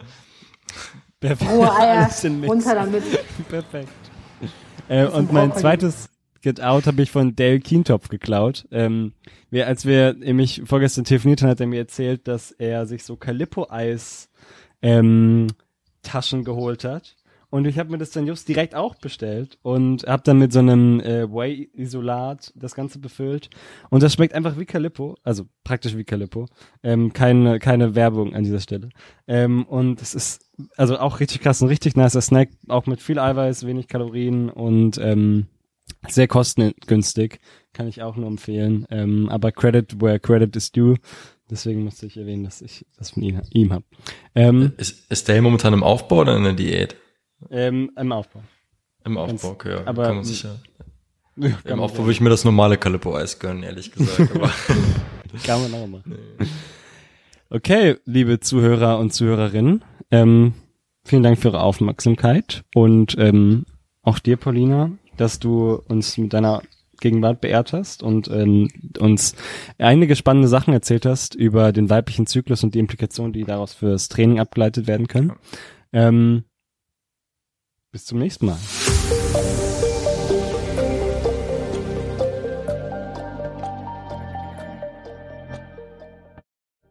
S2: Perfekt. Rohe Eier, runter damit.
S1: Perfekt. Äh, und mein zweites Get Out habe ich von Dale Kientopf geklaut. Ähm, wir, als wir nämlich vorgestern telefoniert haben, hat er mir erzählt, dass er sich so Calippo-Eis ähm, Taschen geholt hat. Und ich habe mir das dann just direkt auch bestellt und habe dann mit so einem äh, Whey-Isolat das Ganze befüllt. Und das schmeckt einfach wie Calippo, also praktisch wie Calippo. Ähm, keine, keine Werbung an dieser Stelle. Ähm, und es ist also auch richtig krass, ein richtig nicer Snack, auch mit viel Eiweiß, wenig Kalorien und ähm, sehr kostengünstig. Kann ich auch nur empfehlen. Ähm, aber Credit where credit is due. Deswegen musste ich erwähnen, dass ich das von ihm, ihm habe.
S3: Ähm, ist, ist der momentan im Aufbau oder in der Diät?
S1: Ähm, Im Aufbau.
S3: Im Aufbau, okay, ja.
S1: Aber,
S3: kann man sicher. Ja, kann Im Aufbau würde ich mir das normale Calippo-Eis gönnen, ehrlich gesagt. Aber
S1: kann man auch machen. Nee. Okay, liebe Zuhörer und Zuhörerinnen, ähm, vielen Dank für Ihre Aufmerksamkeit und ähm, auch dir, Paulina, dass du uns mit deiner Gegenwart beehrt hast und ähm, uns einige spannende Sachen erzählt hast über den weiblichen Zyklus und die Implikationen, die daraus fürs Training abgeleitet werden können. Ähm, bis zum nächsten Mal.